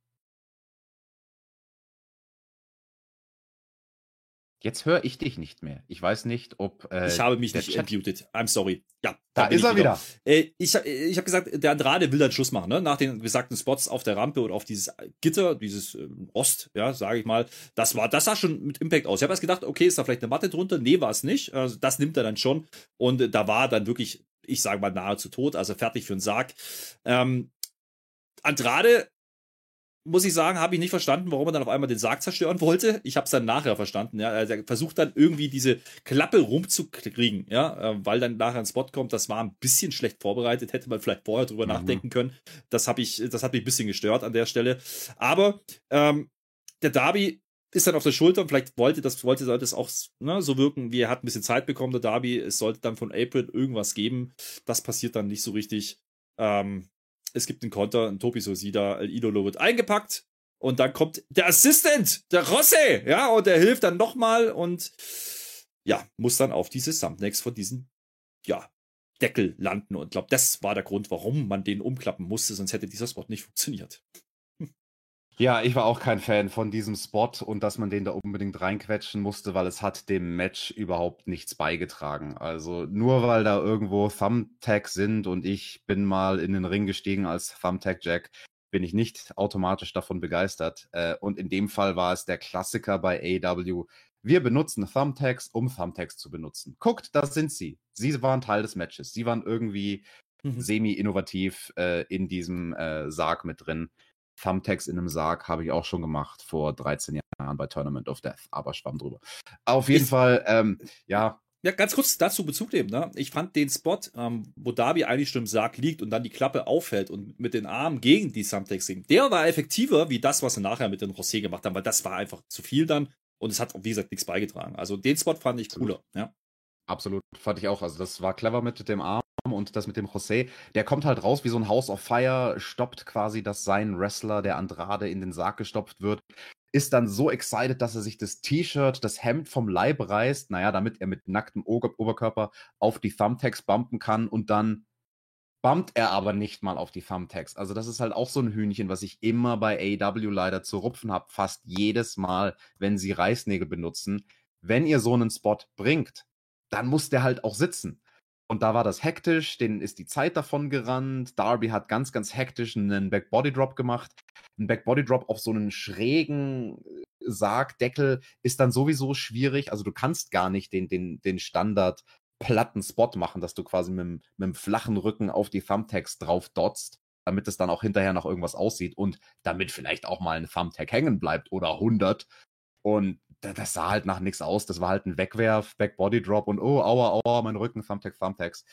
Jetzt höre ich dich nicht mehr. Ich weiß nicht, ob. Äh, ich habe mich nicht Chat entmutet. I'm sorry. Ja. Da, ist er wieder. wieder. Äh, ich ich habe gesagt, der Andrade will dann Schluss machen, ne? Nach den besagten Spots auf der Rampe oder auf dieses Gitter, dieses äh, Ost, ja, sage ich mal. Das war, das sah schon mit Impact aus. Ich habe erst gedacht, okay, ist da vielleicht eine Matte drunter? Nee, war es nicht. Also das nimmt er dann schon. Und äh, da war dann wirklich, ich sage mal, nahezu tot, also fertig für den Sarg. Ähm, Andrade muss ich sagen, habe ich nicht verstanden, warum er dann auf einmal den Sarg zerstören wollte. Ich habe es dann nachher verstanden. Ja, er versucht dann irgendwie diese Klappe rumzukriegen, ja, äh, weil dann nachher ein Spot kommt. Das war ein bisschen schlecht vorbereitet. Hätte man vielleicht vorher drüber mhm. nachdenken können. Das habe ich, das hat mich ein bisschen gestört an der Stelle. Aber ähm, der Darby ist dann auf der Schulter und vielleicht wollte das, wollte sollte es auch ne, so wirken, wie er hat ein bisschen Zeit bekommen, der Darby. Es sollte dann von April irgendwas geben. Das passiert dann nicht so richtig. Ähm, es gibt einen Konter, ein Topi Sosida, Idolo wird eingepackt und dann kommt der Assistant, der Rosse, ja, und der hilft dann nochmal und ja, muss dann auf diese Thumbnacks von diesen, ja, Deckel landen und glaube, das war der Grund, warum man den umklappen musste, sonst hätte dieser Spot nicht funktioniert. Ja, ich war auch kein Fan von diesem Spot und dass man den da unbedingt reinquetschen musste, weil es hat dem Match überhaupt nichts beigetragen. Also nur weil da irgendwo Thumbtack sind und ich bin mal in den Ring gestiegen als Thumbtack Jack, bin ich nicht automatisch davon begeistert. Äh, und in dem Fall war es der Klassiker bei AW. Wir benutzen Thumbtacks, um Thumbtacks zu benutzen. Guckt, da sind sie. Sie waren Teil des Matches. Sie waren irgendwie mhm. semi-innovativ äh, in diesem äh, Sarg mit drin. Thumbtacks in einem Sarg habe ich auch schon gemacht vor 13 Jahren bei Tournament of Death, aber schwamm drüber. Auf jeden ist, Fall, ähm, ja. Ja, ganz kurz dazu Bezug nehmen. Ne? Ich fand den Spot, ähm, wo Darby eigentlich schon im Sarg liegt und dann die Klappe auffällt und mit den Armen gegen die Thumbtacks singt, der war effektiver wie das, was sie nachher mit den José gemacht haben, weil das war einfach zu viel dann und es hat, wie gesagt, nichts beigetragen. Also den Spot fand ich cooler. Ja. Absolut, fand ich auch. Also das war clever mit dem Arm und das mit dem José, der kommt halt raus wie so ein House of Fire, stoppt quasi, dass sein Wrestler, der Andrade, in den Sarg gestopft wird, ist dann so excited, dass er sich das T-Shirt, das Hemd vom Leib reißt, naja, damit er mit nacktem Oberkörper auf die Thumbtacks bumpen kann und dann bumpt er aber nicht mal auf die Thumbtacks. Also das ist halt auch so ein Hühnchen, was ich immer bei AEW leider zu rupfen habe, fast jedes Mal, wenn sie Reißnägel benutzen. Wenn ihr so einen Spot bringt, dann muss der halt auch sitzen. Und da war das hektisch, denen ist die Zeit davon gerannt. Darby hat ganz, ganz hektisch einen Backbody Drop gemacht. Ein Backbody Drop auf so einen schrägen äh, Sargdeckel ist dann sowieso schwierig. Also du kannst gar nicht den, den, den Standard platten Spot machen, dass du quasi mit, mit dem flachen Rücken auf die Thumbtacks drauf dotzt. damit es dann auch hinterher noch irgendwas aussieht und damit vielleicht auch mal ein Thumbtack hängen bleibt oder 100. Und das sah halt nach nichts aus. Das war halt ein Wegwerf, Backbody Drop und oh, aua, aua, mein Rücken, Thumbtack, Thumbtacks.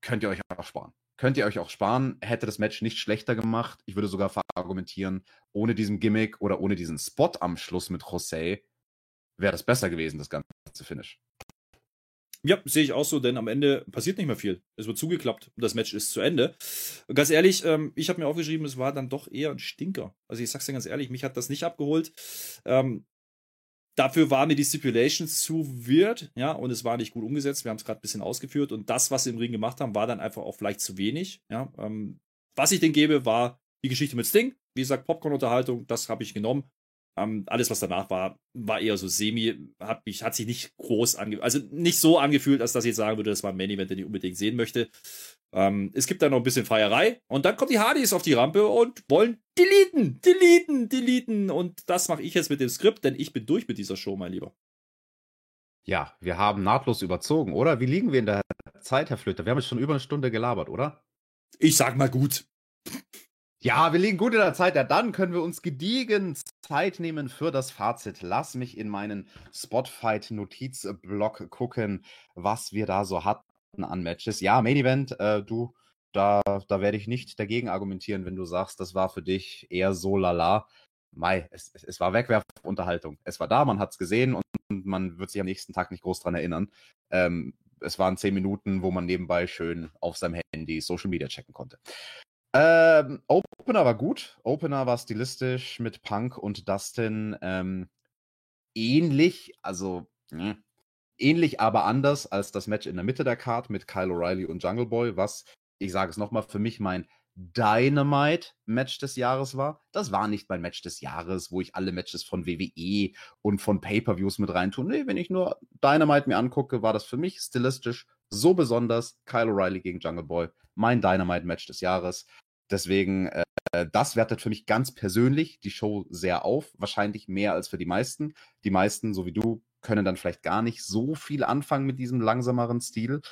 Könnt ihr euch auch sparen. Könnt ihr euch auch sparen. Hätte das Match nicht schlechter gemacht. Ich würde sogar argumentieren, ohne diesen Gimmick oder ohne diesen Spot am Schluss mit José wäre das besser gewesen, das ganze Finish. Ja, sehe ich auch so, denn am Ende passiert nicht mehr viel. Es wird zugeklappt und das Match ist zu Ende. Ganz ehrlich, ähm, ich habe mir aufgeschrieben, es war dann doch eher ein Stinker. Also ich sag's dir ganz ehrlich, mich hat das nicht abgeholt. Ähm, dafür war mir die Stipulations zu weird, ja, und es war nicht gut umgesetzt. Wir haben es gerade ein bisschen ausgeführt und das, was sie im Ring gemacht haben, war dann einfach auch vielleicht zu wenig, ja. Ähm, was ich denen gebe, war die Geschichte mit Sting. Wie gesagt, Popcorn-Unterhaltung, das habe ich genommen. Ähm, alles, was danach war, war eher so semi, hat, mich, hat sich nicht groß angefühlt, also nicht so angefühlt, als dass ich jetzt sagen würde, das war ein Main-Event, den ich unbedingt sehen möchte. Ähm, es gibt da noch ein bisschen Feierei und dann kommen die Hardys auf die Rampe und wollen deleten, deleten, deleten und das mache ich jetzt mit dem Skript, denn ich bin durch mit dieser Show, mein Lieber. Ja, wir haben nahtlos überzogen, oder? Wie liegen wir in der Zeit, Herr Flöter? Wir haben jetzt schon über eine Stunde gelabert, oder? Ich sag mal gut. Ja, wir liegen gut in der Zeit. Ja, dann können wir uns gediegen Zeit nehmen für das Fazit. Lass mich in meinen Spotfight-Notizblock gucken, was wir da so hatten an Matches. Ja, Main Event, äh, du, da, da werde ich nicht dagegen argumentieren, wenn du sagst, das war für dich eher so lala. Mai, es, es, war Wegwerfunterhaltung. Es war da, man hat es gesehen und man wird sich am nächsten Tag nicht groß dran erinnern. Ähm, es waren zehn Minuten, wo man nebenbei schön auf seinem Handy Social Media checken konnte. Ähm, Opener war gut. Opener war stilistisch mit Punk und Dustin ähm, ähnlich, also mh, hm, ähnlich, aber anders als das Match in der Mitte der Card mit Kyle O'Reilly und Jungle Boy, was, ich sage es nochmal, für mich mein Dynamite-Match des Jahres war. Das war nicht mein Match des Jahres, wo ich alle Matches von WWE und von Pay-Per-Views mit reintue. Nee, wenn ich nur Dynamite mir angucke, war das für mich stilistisch so besonders. Kyle O'Reilly gegen Jungle Boy, mein Dynamite-Match des Jahres. Deswegen, äh, das wertet für mich ganz persönlich die Show sehr auf. Wahrscheinlich mehr als für die meisten. Die meisten, so wie du, können dann vielleicht gar nicht so viel anfangen mit diesem langsameren Stil.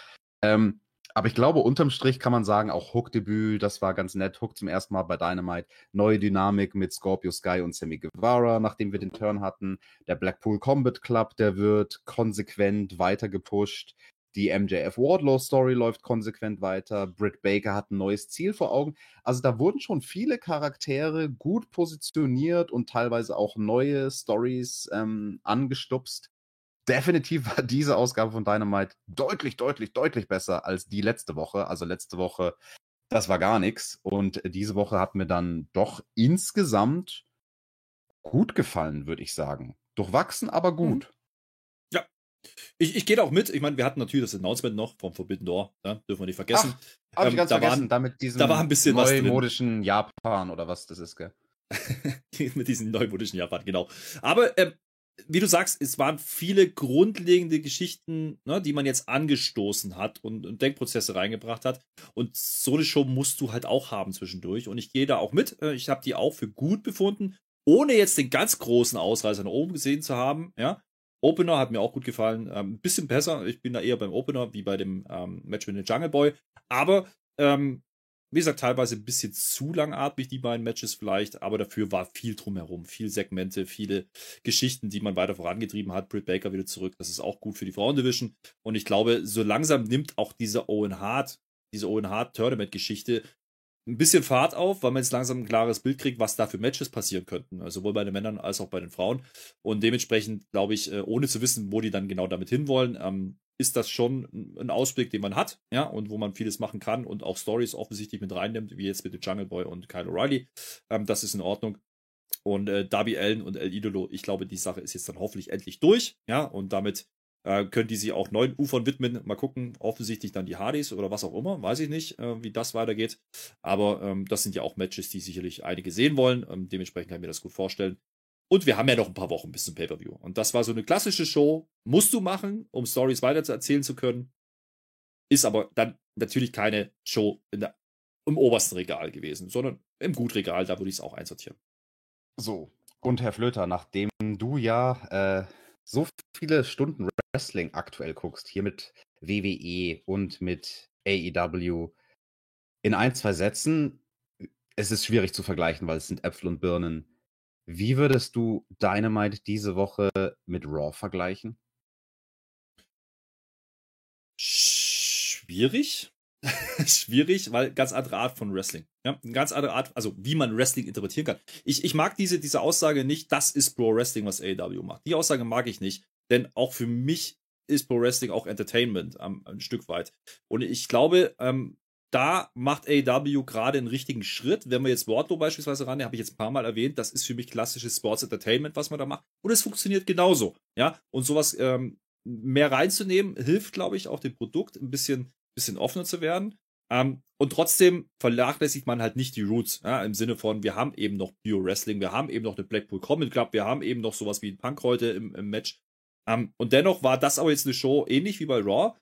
Ähm, aber ich glaube, unterm Strich kann man sagen, auch Hook-Debüt, das war ganz nett. Hook zum ersten Mal bei Dynamite. Neue Dynamik mit Scorpio Sky und Sammy Guevara, nachdem wir den Turn hatten. Der Blackpool Combat Club, der wird konsequent weiter gepusht. Die MJF Wardlow Story läuft konsequent weiter. Britt Baker hat ein neues Ziel vor Augen. Also da wurden schon viele Charaktere gut positioniert und teilweise auch neue Stories ähm, angestupst. Definitiv war diese Ausgabe von Dynamite deutlich, deutlich, deutlich besser als die letzte Woche. Also letzte Woche, das war gar nichts. Und diese Woche hat mir dann doch insgesamt gut gefallen, würde ich sagen. Durchwachsen, aber gut. Mhm. Ich, ich gehe da auch mit. Ich meine, wir hatten natürlich das Announcement noch vom Forbidden Door, ja, dürfen wir nicht vergessen. Ach, ähm, ich ganz da vergessen, waren, damit diesen da war ein bisschen neumodischen Japan oder was das ist, gell? Mit diesem neumodischen Japan, genau. Aber ähm, wie du sagst, es waren viele grundlegende Geschichten, ne, die man jetzt angestoßen hat und, und, Denkprozesse reingebracht hat. Und so eine Show musst du halt auch haben zwischendurch. Und ich gehe da auch mit. Äh, ich habe die auch für gut befunden, ohne jetzt den ganz großen Ausreißer nach oben gesehen zu haben. Ja, Opener hat mir auch gut gefallen. Ähm, ein bisschen besser. Ich bin da eher beim Opener wie bei dem ähm, Match mit dem Jungle Boy. Aber, ähm, wie gesagt, teilweise ein bisschen zu langatmig, die beiden Matches vielleicht. Aber dafür war viel drumherum. Viel Segmente, viele Geschichten, die man weiter vorangetrieben hat. Britt Baker wieder zurück. Das ist auch gut für die Frauendivision. Und ich glaube, so langsam nimmt auch diese Owen Hart, diese Owen Hart Tournament-Geschichte ein bisschen Fahrt auf, weil man jetzt langsam ein klares Bild kriegt, was da für Matches passieren könnten. Also sowohl bei den Männern als auch bei den Frauen. Und dementsprechend, glaube ich, äh, ohne zu wissen, wo die dann genau damit hinwollen, ähm, ist das schon ein Ausblick, den man hat, ja, und wo man vieles machen kann und auch Stories offensichtlich mit reinnimmt, wie jetzt mit dem Jungle Boy und Kyle O'Reilly. Ähm, das ist in Ordnung. Und äh, Darby Allen und El Idolo, ich glaube, die Sache ist jetzt dann hoffentlich endlich durch, ja, und damit äh, können die sich auch neuen Ufern widmen. Mal gucken, offensichtlich dann die Hardys oder was auch immer. Weiß ich nicht, äh, wie das weitergeht. Aber ähm, das sind ja auch Matches, die sicherlich einige sehen wollen. Ähm, dementsprechend kann ich mir das gut vorstellen. Und wir haben ja noch ein paar Wochen bis zum Pay-Per-View. Und das war so eine klassische Show. Musst du machen, um Stories weiter zu erzählen zu können. Ist aber dann natürlich keine Show der, im obersten Regal gewesen, sondern im Gutregal, da würde ich es auch einsortieren. So, und Herr Flöter, nachdem du ja äh, so viele Stunden Wrestling aktuell guckst, hier mit WWE und mit AEW, in ein, zwei Sätzen, es ist schwierig zu vergleichen, weil es sind Äpfel und Birnen. Wie würdest du Dynamite diese Woche mit Raw vergleichen? Schwierig. Schwierig, weil ganz andere Art von Wrestling. Ja, eine ganz andere Art, also wie man Wrestling interpretieren kann. Ich, ich mag diese, diese Aussage nicht, das ist Pro Wrestling, was AEW macht. Die Aussage mag ich nicht, denn auch für mich ist Pro Wrestling auch Entertainment ähm, ein Stück weit. Und ich glaube, ähm, da macht AEW gerade einen richtigen Schritt. Wenn wir jetzt Wardlow beispielsweise ran, habe ich jetzt ein paar Mal erwähnt, das ist für mich klassisches Sports Entertainment, was man da macht. Und es funktioniert genauso. Ja, und sowas ähm, mehr reinzunehmen, hilft, glaube ich, auch dem Produkt ein bisschen, bisschen offener zu werden. Ähm, und trotzdem vernachlässigt man halt nicht die Roots, ja, im Sinne von, wir haben eben noch Bio Wrestling, wir haben eben noch eine Blackpool Combat Club, wir haben eben noch sowas wie ein Punk heute im, im Match. Ähm, und dennoch war das aber jetzt eine Show ähnlich wie bei Raw,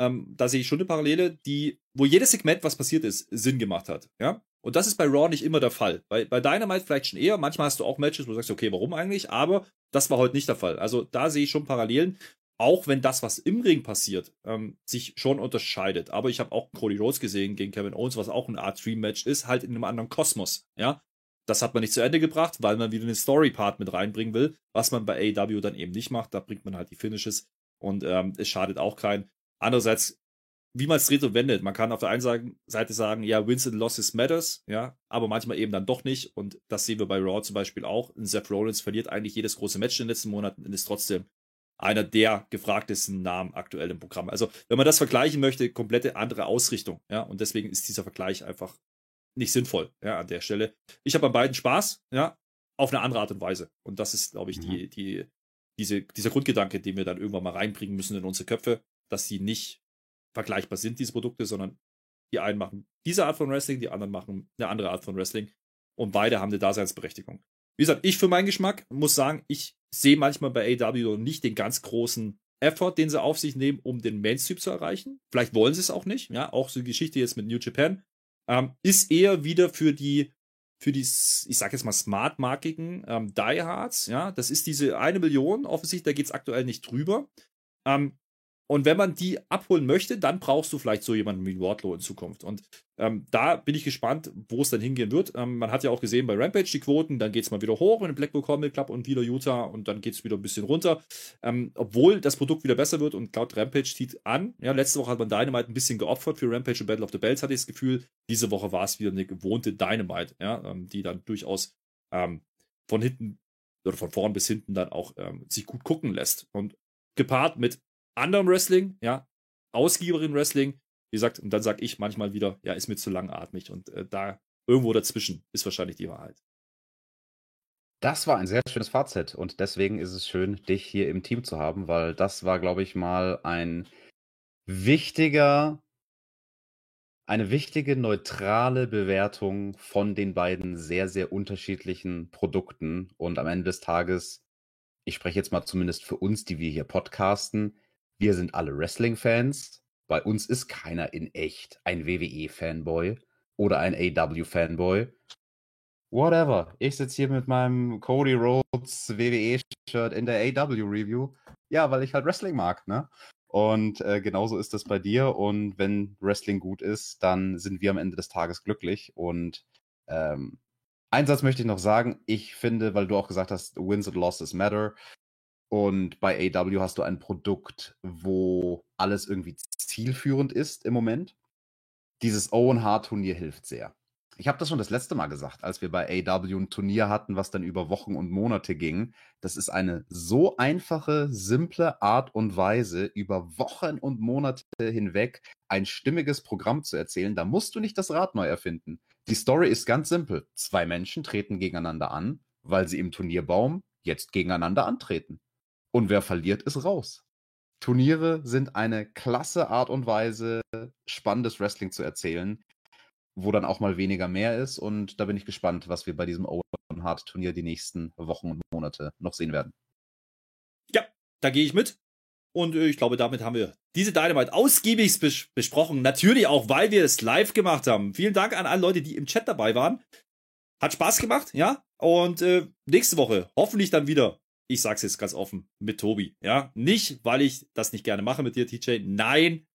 ähm, da sehe ich schon eine Parallele, die, wo jedes Segment, was passiert ist, Sinn gemacht hat. Ja? Und das ist bei Raw nicht immer der Fall. Bei, bei Dynamite vielleicht schon eher. Manchmal hast du auch Matches, wo du sagst, okay, warum eigentlich? Aber das war heute nicht der Fall. Also da sehe ich schon Parallelen. Auch wenn das, was im Ring passiert, ähm, sich schon unterscheidet. Aber ich habe auch Cody Rhodes gesehen gegen Kevin Owens, was auch eine Art Stream-Match ist, halt in einem anderen Kosmos. Ja, das hat man nicht zu Ende gebracht, weil man wieder einen Story-Part mit reinbringen will, was man bei AEW dann eben nicht macht. Da bringt man halt die Finishes und ähm, es schadet auch keinen. Andererseits, wie man es dreht und wendet, man kann auf der einen Seite sagen, ja, Wins and Losses matters, ja, aber manchmal eben dann doch nicht. Und das sehen wir bei Raw zum Beispiel auch. Seth Rollins verliert eigentlich jedes große Match in den letzten Monaten und ist trotzdem einer der gefragtesten Namen aktuell im Programm. Also, wenn man das vergleichen möchte, komplette andere Ausrichtung, ja, und deswegen ist dieser Vergleich einfach nicht sinnvoll, ja, an der Stelle. Ich habe an beiden Spaß, ja, auf eine andere Art und Weise. Und das ist, glaube ich, mhm. die, die, diese, dieser Grundgedanke, den wir dann irgendwann mal reinbringen müssen in unsere Köpfe, dass sie nicht vergleichbar sind, diese Produkte, sondern die einen machen diese Art von Wrestling, die anderen machen eine andere Art von Wrestling und beide haben eine Daseinsberechtigung. Wie gesagt, ich für meinen Geschmack muss sagen, ich sehe manchmal bei AW nicht den ganz großen Effort, den sie auf sich nehmen, um den Mainstream zu erreichen. Vielleicht wollen sie es auch nicht, ja, auch so die Geschichte jetzt mit New Japan ähm, ist eher wieder für die für die, ich sag jetzt mal, smartmarkigen ähm, Diehards, ja, das ist diese eine Million, offensichtlich, da geht es aktuell nicht drüber. Ähm, und wenn man die abholen möchte, dann brauchst du vielleicht so jemanden wie Wardlow in Zukunft. Und ähm, da bin ich gespannt, wo es dann hingehen wird. Ähm, man hat ja auch gesehen bei Rampage die Quoten, dann geht es mal wieder hoch in Blackpool Comic Club und wieder Utah und dann geht es wieder ein bisschen runter. Ähm, obwohl das Produkt wieder besser wird und laut Rampage zieht an. Ja, letzte Woche hat man Dynamite ein bisschen geopfert für Rampage und Battle of the Bells, hatte ich das Gefühl. Diese Woche war es wieder eine gewohnte Dynamite, ja, ähm, die dann durchaus ähm, von hinten oder von vorn bis hinten dann auch ähm, sich gut gucken lässt. Und gepaart mit anderem Wrestling, ja, ausgiebigeren Wrestling, wie gesagt, und dann sage ich manchmal wieder, ja, ist mir zu langatmig und äh, da irgendwo dazwischen ist wahrscheinlich die Wahrheit. Das war ein sehr schönes Fazit und deswegen ist es schön, dich hier im Team zu haben, weil das war, glaube ich, mal ein wichtiger, eine wichtige neutrale Bewertung von den beiden sehr, sehr unterschiedlichen Produkten und am Ende des Tages, ich spreche jetzt mal zumindest für uns, die wir hier podcasten, wir sind alle Wrestling-Fans. Bei uns ist keiner in echt ein WWE-Fanboy oder ein AW-Fanboy. Whatever. Ich sitze hier mit meinem Cody Rhodes WWE-Shirt in der AW-Review. Ja, weil ich halt Wrestling mag, ne? Und äh, genauso ist das bei dir. Und wenn Wrestling gut ist, dann sind wir am Ende des Tages glücklich. Und ähm, einen Satz möchte ich noch sagen. Ich finde, weil du auch gesagt hast, Wins and Losses matter. Und bei AW hast du ein Produkt, wo alles irgendwie zielführend ist im Moment. Dieses Owen Hart Turnier hilft sehr. Ich habe das schon das letzte Mal gesagt, als wir bei AW ein Turnier hatten, was dann über Wochen und Monate ging. Das ist eine so einfache, simple Art und Weise, über Wochen und Monate hinweg ein stimmiges Programm zu erzählen. Da musst du nicht das Rad neu erfinden. Die Story ist ganz simpel. Zwei Menschen treten gegeneinander an, weil sie im Turnierbaum jetzt gegeneinander antreten. Und wer verliert, ist raus. Turniere sind eine klasse Art und Weise, spannendes Wrestling zu erzählen, wo dann auch mal weniger mehr ist. Und da bin ich gespannt, was wir bei diesem Owen Hart Turnier die nächsten Wochen und Monate noch sehen werden. Ja, da gehe ich mit. Und äh, ich glaube, damit haben wir diese Dynamite ausgiebig bes besprochen. Natürlich auch, weil wir es live gemacht haben. Vielen Dank an alle Leute, die im Chat dabei waren. Hat Spaß gemacht, ja? Und äh, nächste Woche hoffentlich dann wieder ich sag's jetzt ganz offen, mit Tobi. Ja, nicht, weil ich das nicht gerne mache mit dir, TJ. Nein,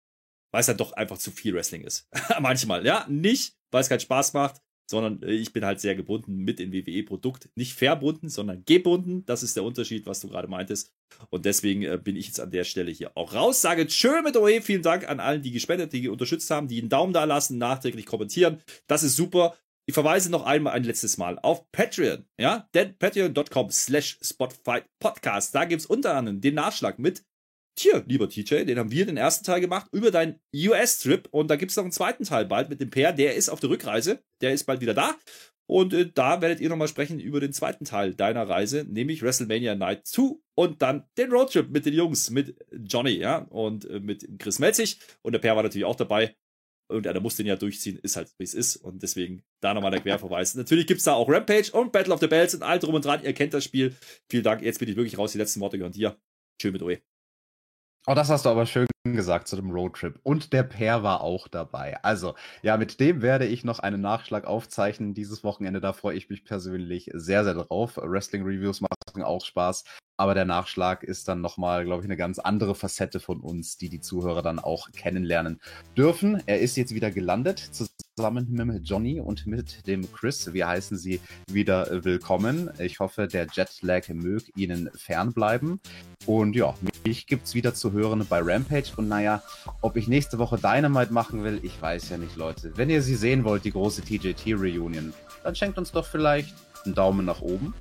weil es dann doch einfach zu viel Wrestling ist. Manchmal, ja. Nicht, weil es keinen Spaß macht, sondern äh, ich bin halt sehr gebunden mit dem WWE-Produkt. Nicht verbunden, sondern gebunden. Das ist der Unterschied, was du gerade meintest. Und deswegen äh, bin ich jetzt an der Stelle hier auch raus. Sage schön mit OE. Vielen Dank an allen, die gespendet, die unterstützt haben, die einen Daumen da lassen, nachträglich kommentieren. Das ist super. Ich verweise noch einmal ein letztes Mal auf Patreon, ja, denn patreon.com slash Spotify Podcast, da gibt's unter anderem den Nachschlag mit Tja, lieber TJ, den haben wir den ersten Teil gemacht über deinen US-Trip und da gibt's noch einen zweiten Teil bald mit dem Pair, der ist auf der Rückreise, der ist bald wieder da. Und äh, da werdet ihr nochmal sprechen über den zweiten Teil deiner Reise, nämlich WrestleMania Night 2 und dann den Roadtrip mit den Jungs, mit Johnny, ja, und äh, mit Chris Melzig. Und der Pair war natürlich auch dabei irgendeiner muss den ja durchziehen, ist halt wie es ist. Und deswegen da nochmal der Querverweis. Natürlich gibt es da auch Rampage und Battle of the Bells und all drum und dran. Ihr kennt das Spiel. Vielen Dank. Jetzt bin ich wirklich raus. Die letzten Worte gehören dir. Schön mit euch. Oh, das hast du aber schön gesagt zu dem Roadtrip. Und der Pair war auch dabei. Also, ja, mit dem werde ich noch einen Nachschlag aufzeichnen dieses Wochenende. Da freue ich mich persönlich sehr, sehr drauf. Wrestling-Reviews machen auch Spaß. Aber der Nachschlag ist dann nochmal, glaube ich, eine ganz andere Facette von uns, die die Zuhörer dann auch kennenlernen dürfen. Er ist jetzt wieder gelandet, mit Johnny und mit dem Chris. Wir heißen Sie wieder willkommen. Ich hoffe, der Jetlag möge Ihnen fernbleiben. Und ja, mich gibt's wieder zu hören bei Rampage. Und naja, ob ich nächste Woche Dynamite machen will, ich weiß ja nicht, Leute. Wenn ihr sie sehen wollt, die große TJT-Reunion, dann schenkt uns doch vielleicht einen Daumen nach oben